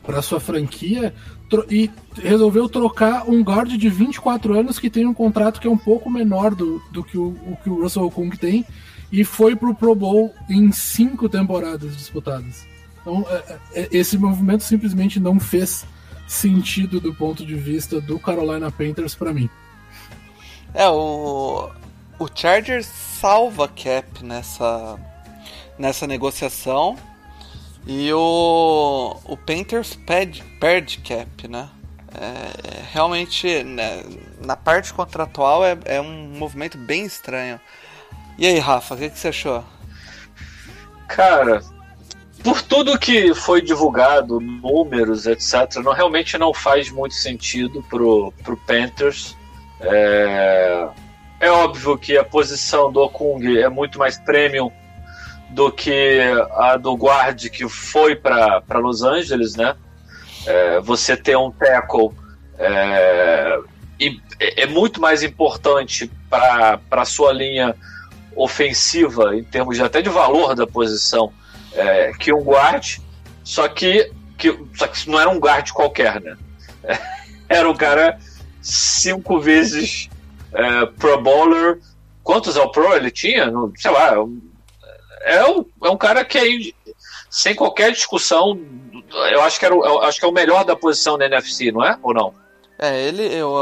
para sua franquia e resolveu trocar um guard de 24 anos que tem um contrato que é um pouco menor do, do que, o, o que o Russell Okung tem e foi pro Pro Bowl em cinco temporadas disputadas. Então, é- é- esse movimento simplesmente não fez sentido do ponto de vista do Carolina Panthers para mim. É, o, o Chargers salva cap nessa, nessa negociação e o, o Panthers perde, perde cap, né? É, realmente, né, na parte contratual é, é um movimento bem estranho. E aí, Rafa, o que, que você achou? Cara, por tudo que foi divulgado, números, etc., não, realmente não faz muito sentido pro, pro Panthers. É, é óbvio que a posição do Okung é muito mais premium do que a do guard que foi para Los Angeles, né? É, você ter um tackle é, é é muito mais importante para a sua linha ofensiva, em termos de, até de valor da posição, é, que um guard, só que, que, só que não era um guard qualquer, né? Era um cara cinco vezes é, Pro Bowler. Quantos All Pro ele tinha? Sei lá. É um, é um cara que aí, sem qualquer discussão, eu acho que, era, o- acho que é o melhor da posição da NFC, não é? Ou não? É, ele, eu,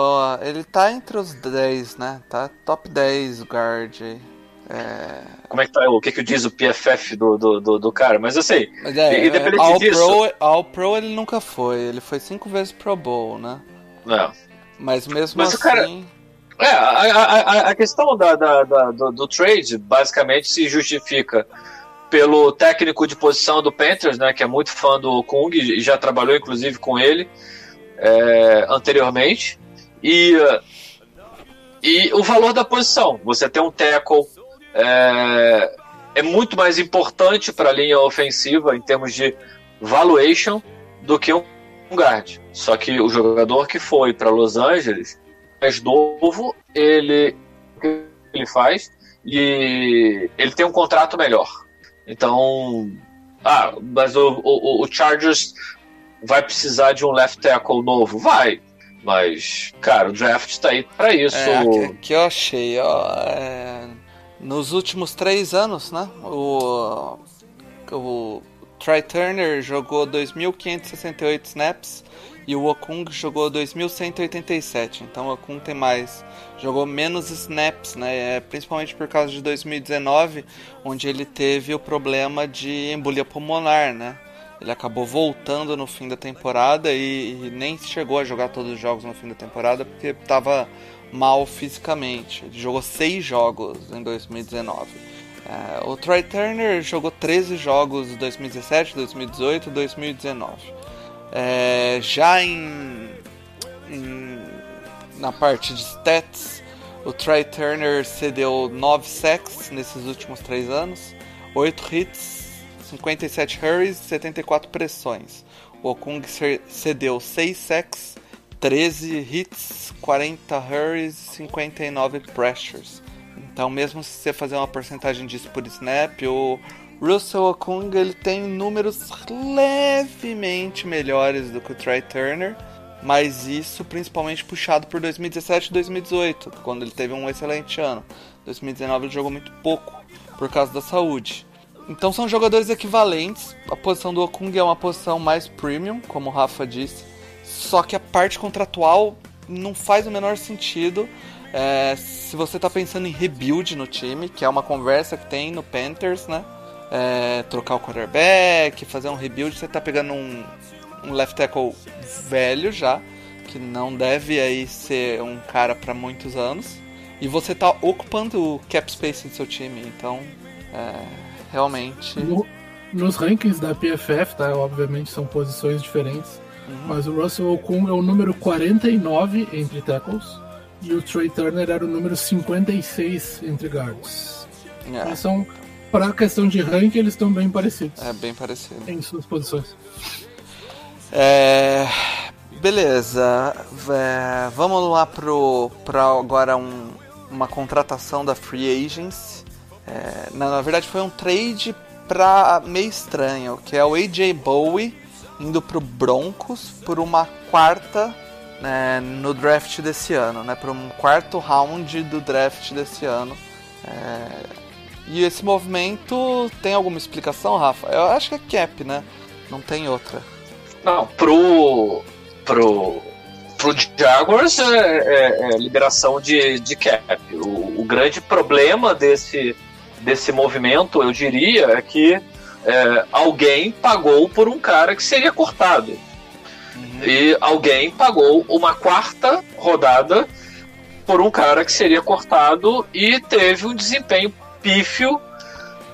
ele tá entre os 10, né? Tá top 10 guard aí. É, Como é que tá? O que, que diz o PFF do, do, do, do cara? Mas eu sei. Mas é, independente All disso- Pro, All Pro ele nunca foi, ele foi cinco vezes Pro Bowl, né? Não. Mas mesmo Mas o assim. cara- É, a, a, a- questão da, da- da- do, do trade basicamente se justifica pelo técnico de posição do Panthers, né, que é muito fã do Kung e já trabalhou inclusive com ele é, anteriormente, e, e o valor da posição. Você tem um tackle é, é muito mais importante para a linha ofensiva em termos de valuation do que um guard. Só que o jogador que foi para Los Angeles mais novo, ele ele faz e ele tem um contrato melhor. Então, ah, mas o, o, o Chargers vai precisar de um left tackle novo, vai. Mas, cara, o draft está aí para isso. É, que, que eu achei, ó. é, nos últimos três anos, né? O, o Try Turner jogou 2.568 snaps e o Okung jogou 2.187. Então o Okung tem mais. Jogou menos snaps, né? É, principalmente por causa de 2019, onde ele teve o problema de embolia pulmonar, né? Ele acabou voltando no fim da temporada e, e nem chegou a jogar todos os jogos no fim da temporada porque estava mal fisicamente. Ele jogou seis jogos em 2019. É, o Troy Turner jogou 13 jogos em 2017, 2018 e 2019. É, já em, em- na parte de stats, o Troy Turner cedeu 9 sacks nesses últimos 3 anos, 8 hits, 57 hurries e 74 pressões. O Okung ce- cedeu 6 sacks 13 hits, 40 hurries, 59 pressures. Então, mesmo se você fazer uma porcentagem disso por snap, Russell Okung ele tem números levemente melhores do que o Trey Turner, mas isso principalmente puxado por 2017 e 2018, quando ele teve um excelente ano. 2019 ele jogou muito pouco por causa da saúde. Então são jogadores equivalentes. A posição do Okung é uma posição mais premium, como o Rafa disse. Só que a parte contratual não faz o menor sentido. É, se você está pensando em rebuild no time, que é uma conversa que tem no Panthers, né? É, trocar o quarterback, fazer um rebuild, você está pegando um, um left tackle velho já, que não deve aí ser um cara para muitos anos. E você está ocupando o cap space do seu time, então é, realmente. No- nos rankings da PFF, tá? Obviamente são posições diferentes. Mas o Russell Okung é o número 49 entre tackles. E o Trey Turner era o número 56 entre guards. É, Eles são, pra questão de ranking, eles estão bem parecidos é bem parecido. em suas posições. É, beleza. É, vamos lá pro para agora um- uma contratação da Free Agents. É, na, na verdade foi um trade pra meio estranho, que é o AJ Bowie indo pro Broncos por uma quarta né, no draft desse ano, né, por um quarto round do draft desse ano. É, e esse movimento tem alguma explicação, Rafa? Eu acho que é cap, né? Não tem outra. Não, pro. pro. pro Jaguars é, é- é liberação de, de cap. O, o grande problema desse, desse movimento, eu diria, é que é, alguém pagou por um cara que seria cortado. E alguém pagou uma quarta rodada por um cara que seria cortado e teve um desempenho pífio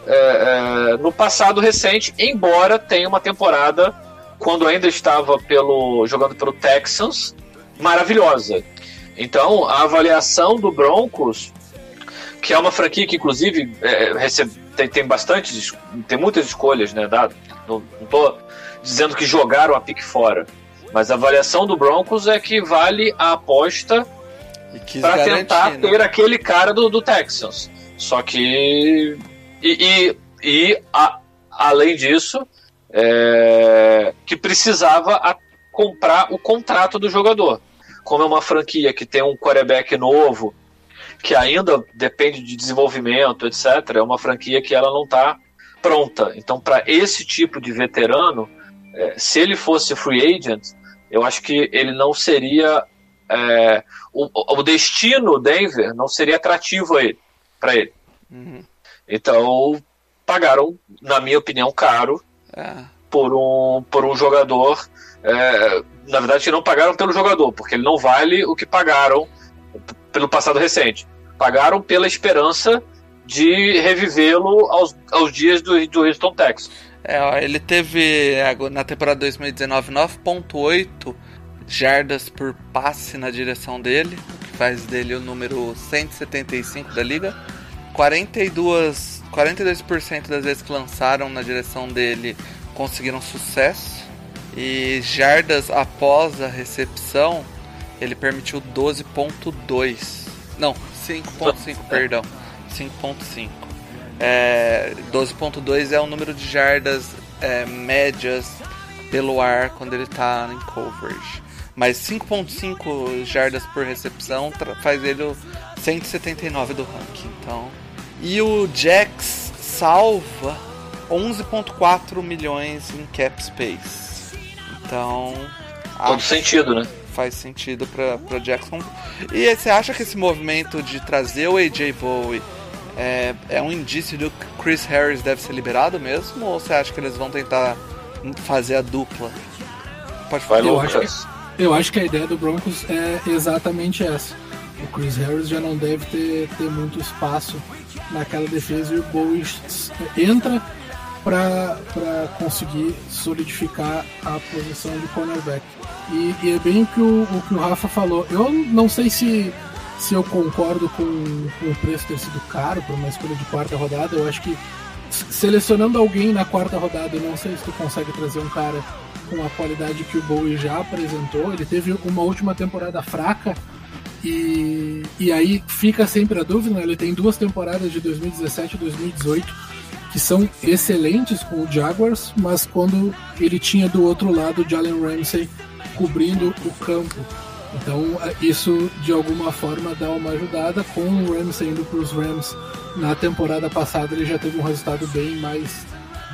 é, é, no passado recente, embora tenha uma temporada quando ainda estava pelo jogando pelo Texans maravilhosa. Então a avaliação do Broncos, que é uma franquia que inclusive é, recebe- tem, tem bastante, tem muitas escolhas, né? Dado, não, tô dizendo que jogaram a pique fora, mas a avaliação do Broncos é que vale a aposta para tentar né? ter aquele cara do, do Texans. Só que. E, e, e, a- além disso, é, que precisava a- comprar o contrato do jogador. Como é uma franquia que tem um quarterback novo, que ainda depende de desenvolvimento, etc., é uma franquia que ela não está pronta. Então, para esse tipo de veterano, é, se ele fosse free agent, eu acho que ele não seria. é, o, o destino Denver não seria atrativo a ele, para ele. Uhum. Então, pagaram, na minha opinião, caro É. por um, por um jogador. é, na verdade, não pagaram pelo jogador, porque ele não vale o que pagaram pelo passado recente. Pagaram pela esperança de revivê-lo aos, aos dias do, do Houston Texans. É, ó, ele teve agora, na temporada 2019 9.8 jardas por passe na direção dele, faz dele o número 175 da liga. 42, 42% das vezes que lançaram na direção dele conseguiram sucesso. E jardas após a recepção, ele permitiu 12.2. Não, 5.5, perdão. 5.5. É, 12.2 é o número de jardas é, médias pelo ar quando ele tá em coverage. Mas 5.5 jardas por recepção faz ele o 179 do ranking. Então, e o Jax salva 11.4 milhões em cap space. Então, Todo sentido, né? faz sentido para pro Jackson. E você acha que esse movimento de trazer o AJ Bowie é, é um indício de que Chris Harris deve ser liberado mesmo? Ou você acha que eles vão tentar fazer a dupla? Pode Vai, falar. Eu acho Lucas. Eu acho que a ideia do Broncos é exatamente essa. O Chris Harris já não deve ter, ter muito espaço naquela defesa e o Bowie entra para conseguir solidificar a posição de cornerback. E, e é bem o que o, o que o Rafa falou. Eu não sei se, se eu concordo com, com o preço ter sido caro por uma escolha de quarta rodada. Eu acho que selecionando alguém na quarta rodada, eu não sei se tu consegue trazer um cara com a qualidade que o Bowie já apresentou. Ele teve uma última temporada fraca e, e aí fica sempre a dúvida. Né? Ele tem duas temporadas de 2017 e 2018 que são excelentes com o Jaguars, mas quando ele tinha do outro lado Jalen Ramsey cobrindo o campo. Então isso de alguma forma dá uma ajudada. Com o Ramsey indo para os Rams na temporada passada, ele já teve um resultado bem mais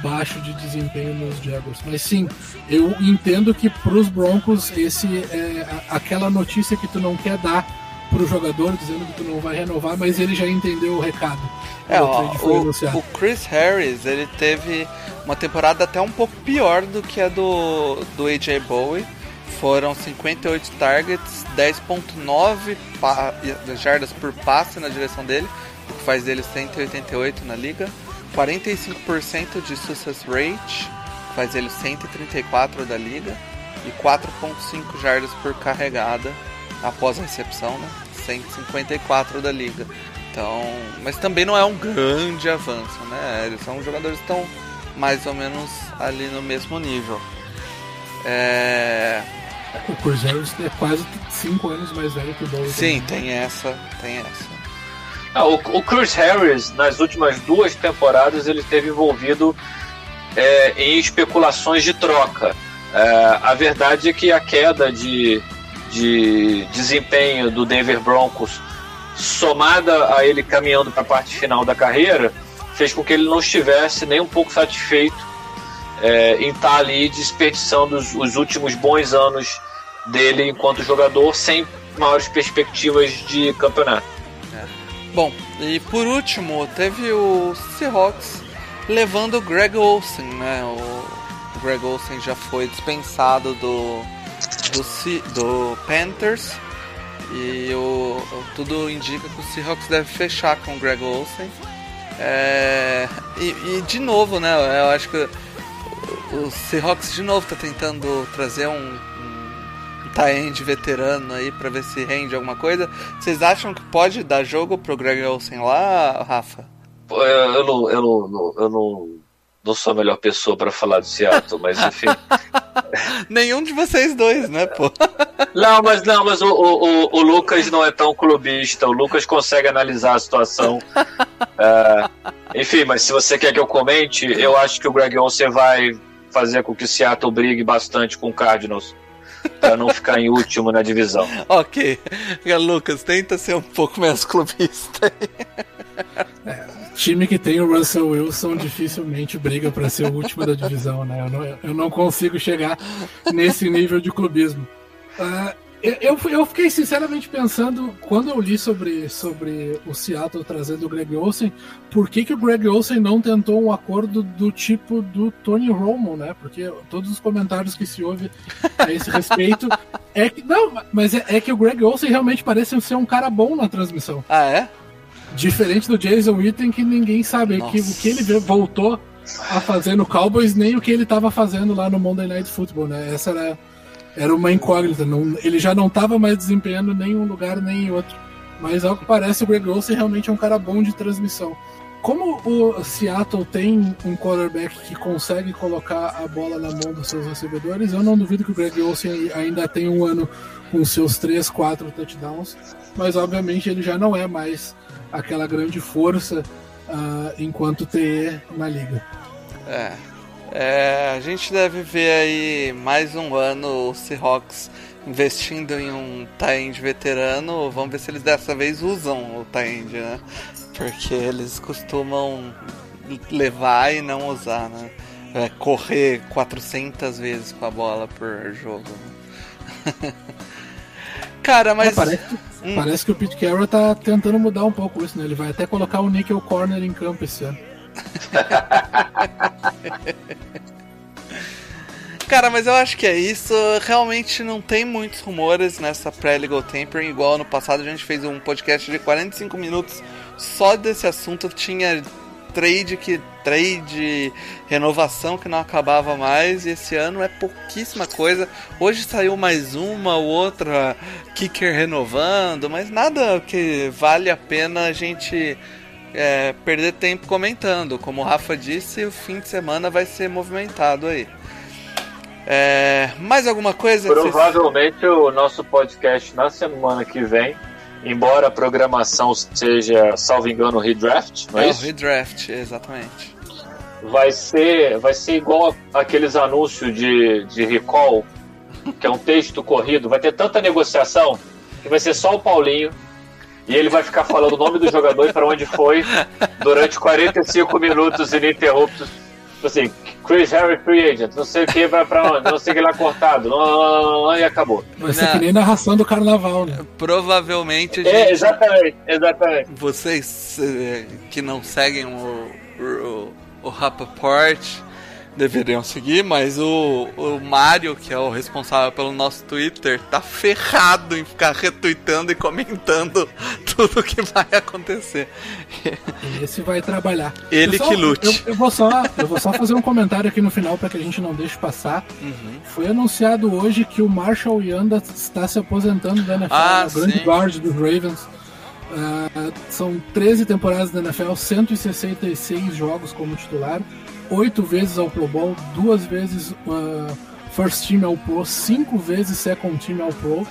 baixo de desempenho nos Jaguars. Mas sim, eu entendo que para os Broncos esse é aquela notícia que tu não quer dar pro jogador dizendo que tu não vai renovar, mas ele já entendeu o recado. É, ó, o, o, Chris Harris, ele teve uma temporada até um pouco pior do que a do, do AJ Bowie. Foram 58 targets, 10.9 jardas por passe na direção dele, o que faz dele 188 na liga. 45% de success rate, faz ele 134 da liga. E 4.5 jardas por carregada após a recepção, né? 154 da liga. Então, mas também não é um grande avanço, né? Eles são jogadores que estão mais ou menos ali no mesmo nível. É... O Cruzeiro é quase 5 anos mais velho que o Bowie. Sim, tem essa, tem essa. Ah, o, o Chris Harris, nas últimas duas temporadas, ele esteve envolvido é, em especulações de troca. É, a verdade é que a queda de, de desempenho do Denver Broncos, somada a ele caminhando para a parte final da carreira, fez com que ele não estivesse nem um pouco satisfeito é, em estar tá ali desperdiçando os, os últimos bons anos dele enquanto jogador sem maiores perspectivas de campeonato. Bom, e por último, teve o Seahawks levando o Greg Olsen, né? O Greg Olsen já foi dispensado do do, do Panthers. E o, tudo indica que o Seahawks deve fechar com o Greg Olsen. É, e, e, de novo, né? Eu acho que o Seahawks de novo está tentando trazer um, um tie-end veterano aí para ver se rende alguma coisa. Vocês acham que pode dar jogo pro Greg Olsen lá, Rafa? Eu, eu, não, eu, não, eu não não sou a melhor pessoa para falar do Seattle, mas enfim. Nenhum de vocês dois, né, pô? não, mas não, mas o, o, o, Lucas não é tão clubista. O Lucas consegue analisar a situação. Uh, enfim, mas se você quer que eu comente, eu acho que o Greg Olsen vai fazer com que o Seattle brigue bastante com o Cardinals. Pra não ficar em último na divisão. ok. Lucas, tenta ser um pouco menos clubista. é, time que tem o Russell Wilson dificilmente briga para ser o último da divisão, né? Eu não, eu não, consigo chegar nesse nível de clubismo. Uh, eu, eu fiquei sinceramente pensando, quando eu li sobre, sobre o Seattle trazendo o Greg Olsen, por que, que o Greg Olsen não tentou um acordo do tipo do Tony Romo, né? Porque todos os comentários que se ouve a esse respeito é que. Não, mas é, é que o Greg Olsen realmente parece ser um cara bom na transmissão. Ah, é? Diferente do Jason Witten, que ninguém sabe que, o que ele voltou a fazer no Cowboys, nem o que ele estava fazendo lá no Monday Night Football, né? Essa era, era uma incógnita. Não, ele já não estava mais desempenhando nem em um lugar nem em outro. Mas ao que parece, o Greg Olsen realmente é um cara bom de transmissão. Como o Seattle tem um quarterback que consegue colocar a bola na mão dos seus recebedores, eu não duvido que o Greg Olsen ainda tenha um ano com seus 3, 4 touchdowns, mas obviamente ele já não é mais aquela grande força uh, enquanto TE na liga. É. é. A gente deve ver aí mais um ano o Seahawks investindo em um tie veterano. Vamos ver se eles dessa vez usam o tie né? Porque eles costumam levar e não usar, né? É, correr 400 vezes com a bola por jogo. Né? Cara, mas. É, parece, hum. parece, que o Pete Carroll tá tentando mudar um pouco isso, né? Ele vai até colocar o Nickel Corner em campo esse ano. Cara, mas eu acho que é isso. Realmente não tem muitos rumores nessa pré-legal tampering. Igual ano passado a gente fez um podcast de 45 minutos só desse assunto. Tinha trade que trade renovação que não acabava mais e esse ano é pouquíssima coisa. Hoje saiu mais uma ou outra kicker renovando, mas nada que vale a pena a gente é, perder tempo comentando. Como o Rafa disse, o fim de semana vai ser movimentado aí. É, mais alguma coisa? que vocês- Provavelmente o nosso podcast na semana que vem, embora a programação seja, salvo engano, redraft, não é, É isso? redraft, exatamente. Vai ser, vai ser igual aqueles anúncios de, de recall, que é um texto corrido. Vai ter tanta negociação que vai ser só o Paulinho. E ele vai ficar falando o nome do jogador e para onde foi durante 45 minutos ininterruptos. Tipo Assim, Chris Harry Free Agent, não sei o que vai pra onde, não sei o que lá cortado, não, não, não, não, e acabou. Ser Não. que nem narração do carnaval, né? Provavelmente a É, gente, exatamente, exatamente. vocês eh, que não seguem o, o, o Rapaport deveriam seguir, mas o, o Mário, que é o responsável pelo nosso Twitter, tá ferrado em ficar retweetando e comentando tudo que vai acontecer. Esse vai trabalhar. Ele só- que lute. Eu, eu vou só, eu vou só fazer um comentário aqui no final para que a gente não deixe passar. Uhum. Foi anunciado hoje que o Marshall Yanda está se aposentando da NFL, Ah, o grande guard dos Ravens. Ah, são 13 temporadas da NFL, 166 jogos como titular, 8 vezes ao Pro Bowl, duas vezes ah, First Team ao Pro, 5 vezes Second Team ao Pro.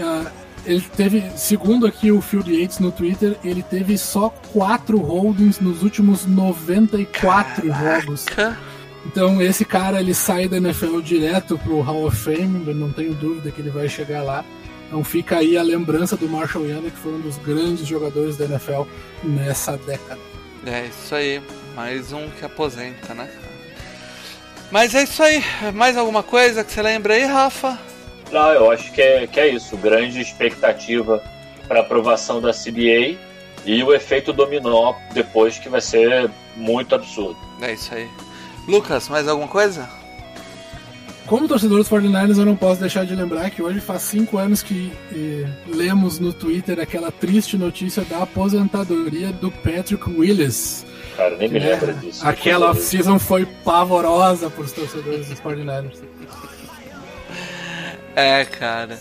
Ah, ele teve, segundo aqui o Field Yates no Twitter, ele teve só 4 holdings nos últimos 94 jogos. Ca- Então esse cara ele sai da NFL direto pro Hall of Fame, eu não tenho dúvida que ele vai chegar lá. Então fica aí a lembrança do Marshall Yanda, que foi um dos grandes jogadores da NFL nessa década. É isso aí, mais um que aposenta, né? Mas é isso aí, mais alguma coisa que você lembra aí, Rafa? Não, eu acho que é, que é isso. Grande expectativa para aprovação da CBA e o efeito dominó depois que vai ser muito absurdo. É isso aí. Lucas, mais alguma coisa? Como torcedor dos 49ers, eu não posso deixar de lembrar que hoje faz cinco anos que eh, lemos no Twitter aquela triste notícia da aposentadoria do Patrick Willis. Cara, nem me É, lembra disso. Aquela off-season foi pavorosa para os torcedores dos 49ers. É, cara.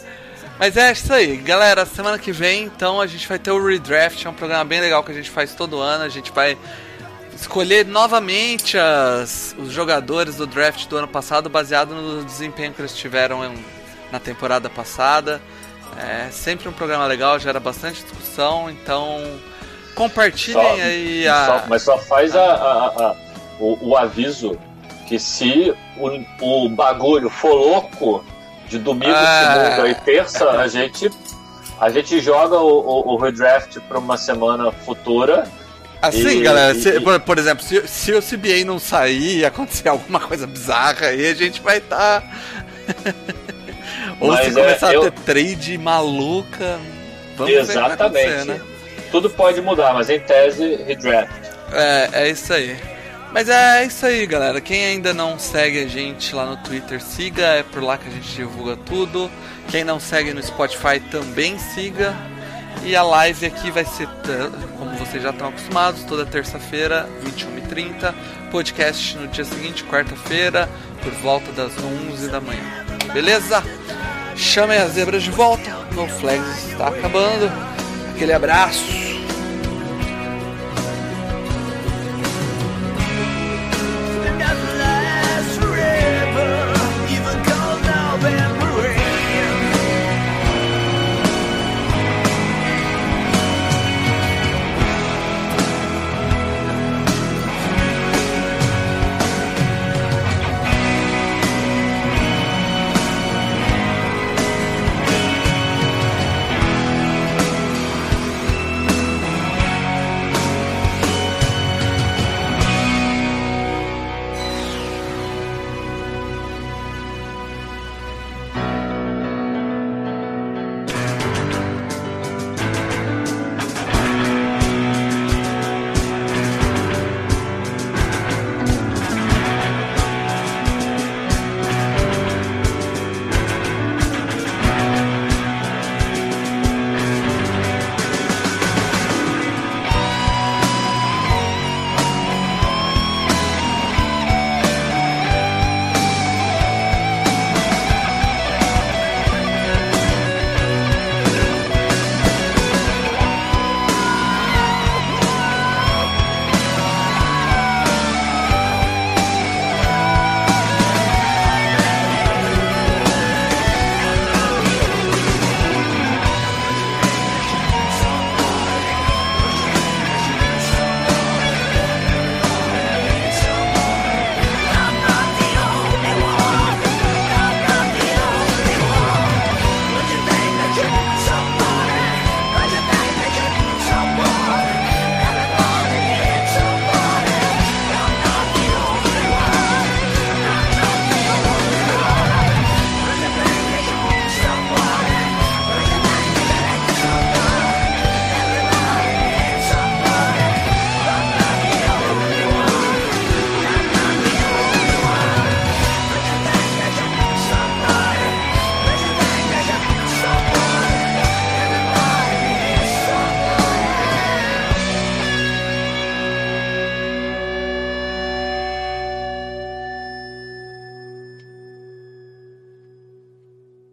Mas é isso aí, galera. Semana que vem, então, a gente vai ter o Redraft. É um programa bem legal que a gente faz todo ano. A gente vai escolher novamente as, os jogadores do draft do ano passado, baseado no desempenho que eles tiveram em- na temporada passada. É sempre um programa legal, gera bastante discussão. Então, compartilhem Só- aí Só- a. mas só faz a, a- a- o, o aviso que se o, o bagulho for louco de domingo, Ah. segunda e terça, a gente, a gente joga o, o, redraft para uma semana futura. Assim, E- galera, e- se- por, por exemplo, se, se o CBA não sair e acontecer alguma coisa bizarra aí, a gente vai estar. Ou Mas se é, começar eu- a ter trade maluca. Vamos ver o que vai Exatamente. né? Tudo pode mudar, mas em tese, redraft. É, é isso aí. Mas é isso aí, galera. Quem ainda não segue a gente lá no Twitter, siga. É por lá que a gente divulga tudo. Quem não segue no Spotify também siga. E a live aqui vai ser, como vocês já estão acostumados, toda terça-feira, 21h30. Podcast no dia seguinte, quarta-feira, por volta das 11 da manhã. Beleza? Chamem as zebras de volta. No Flags está acabando. Aquele abraço.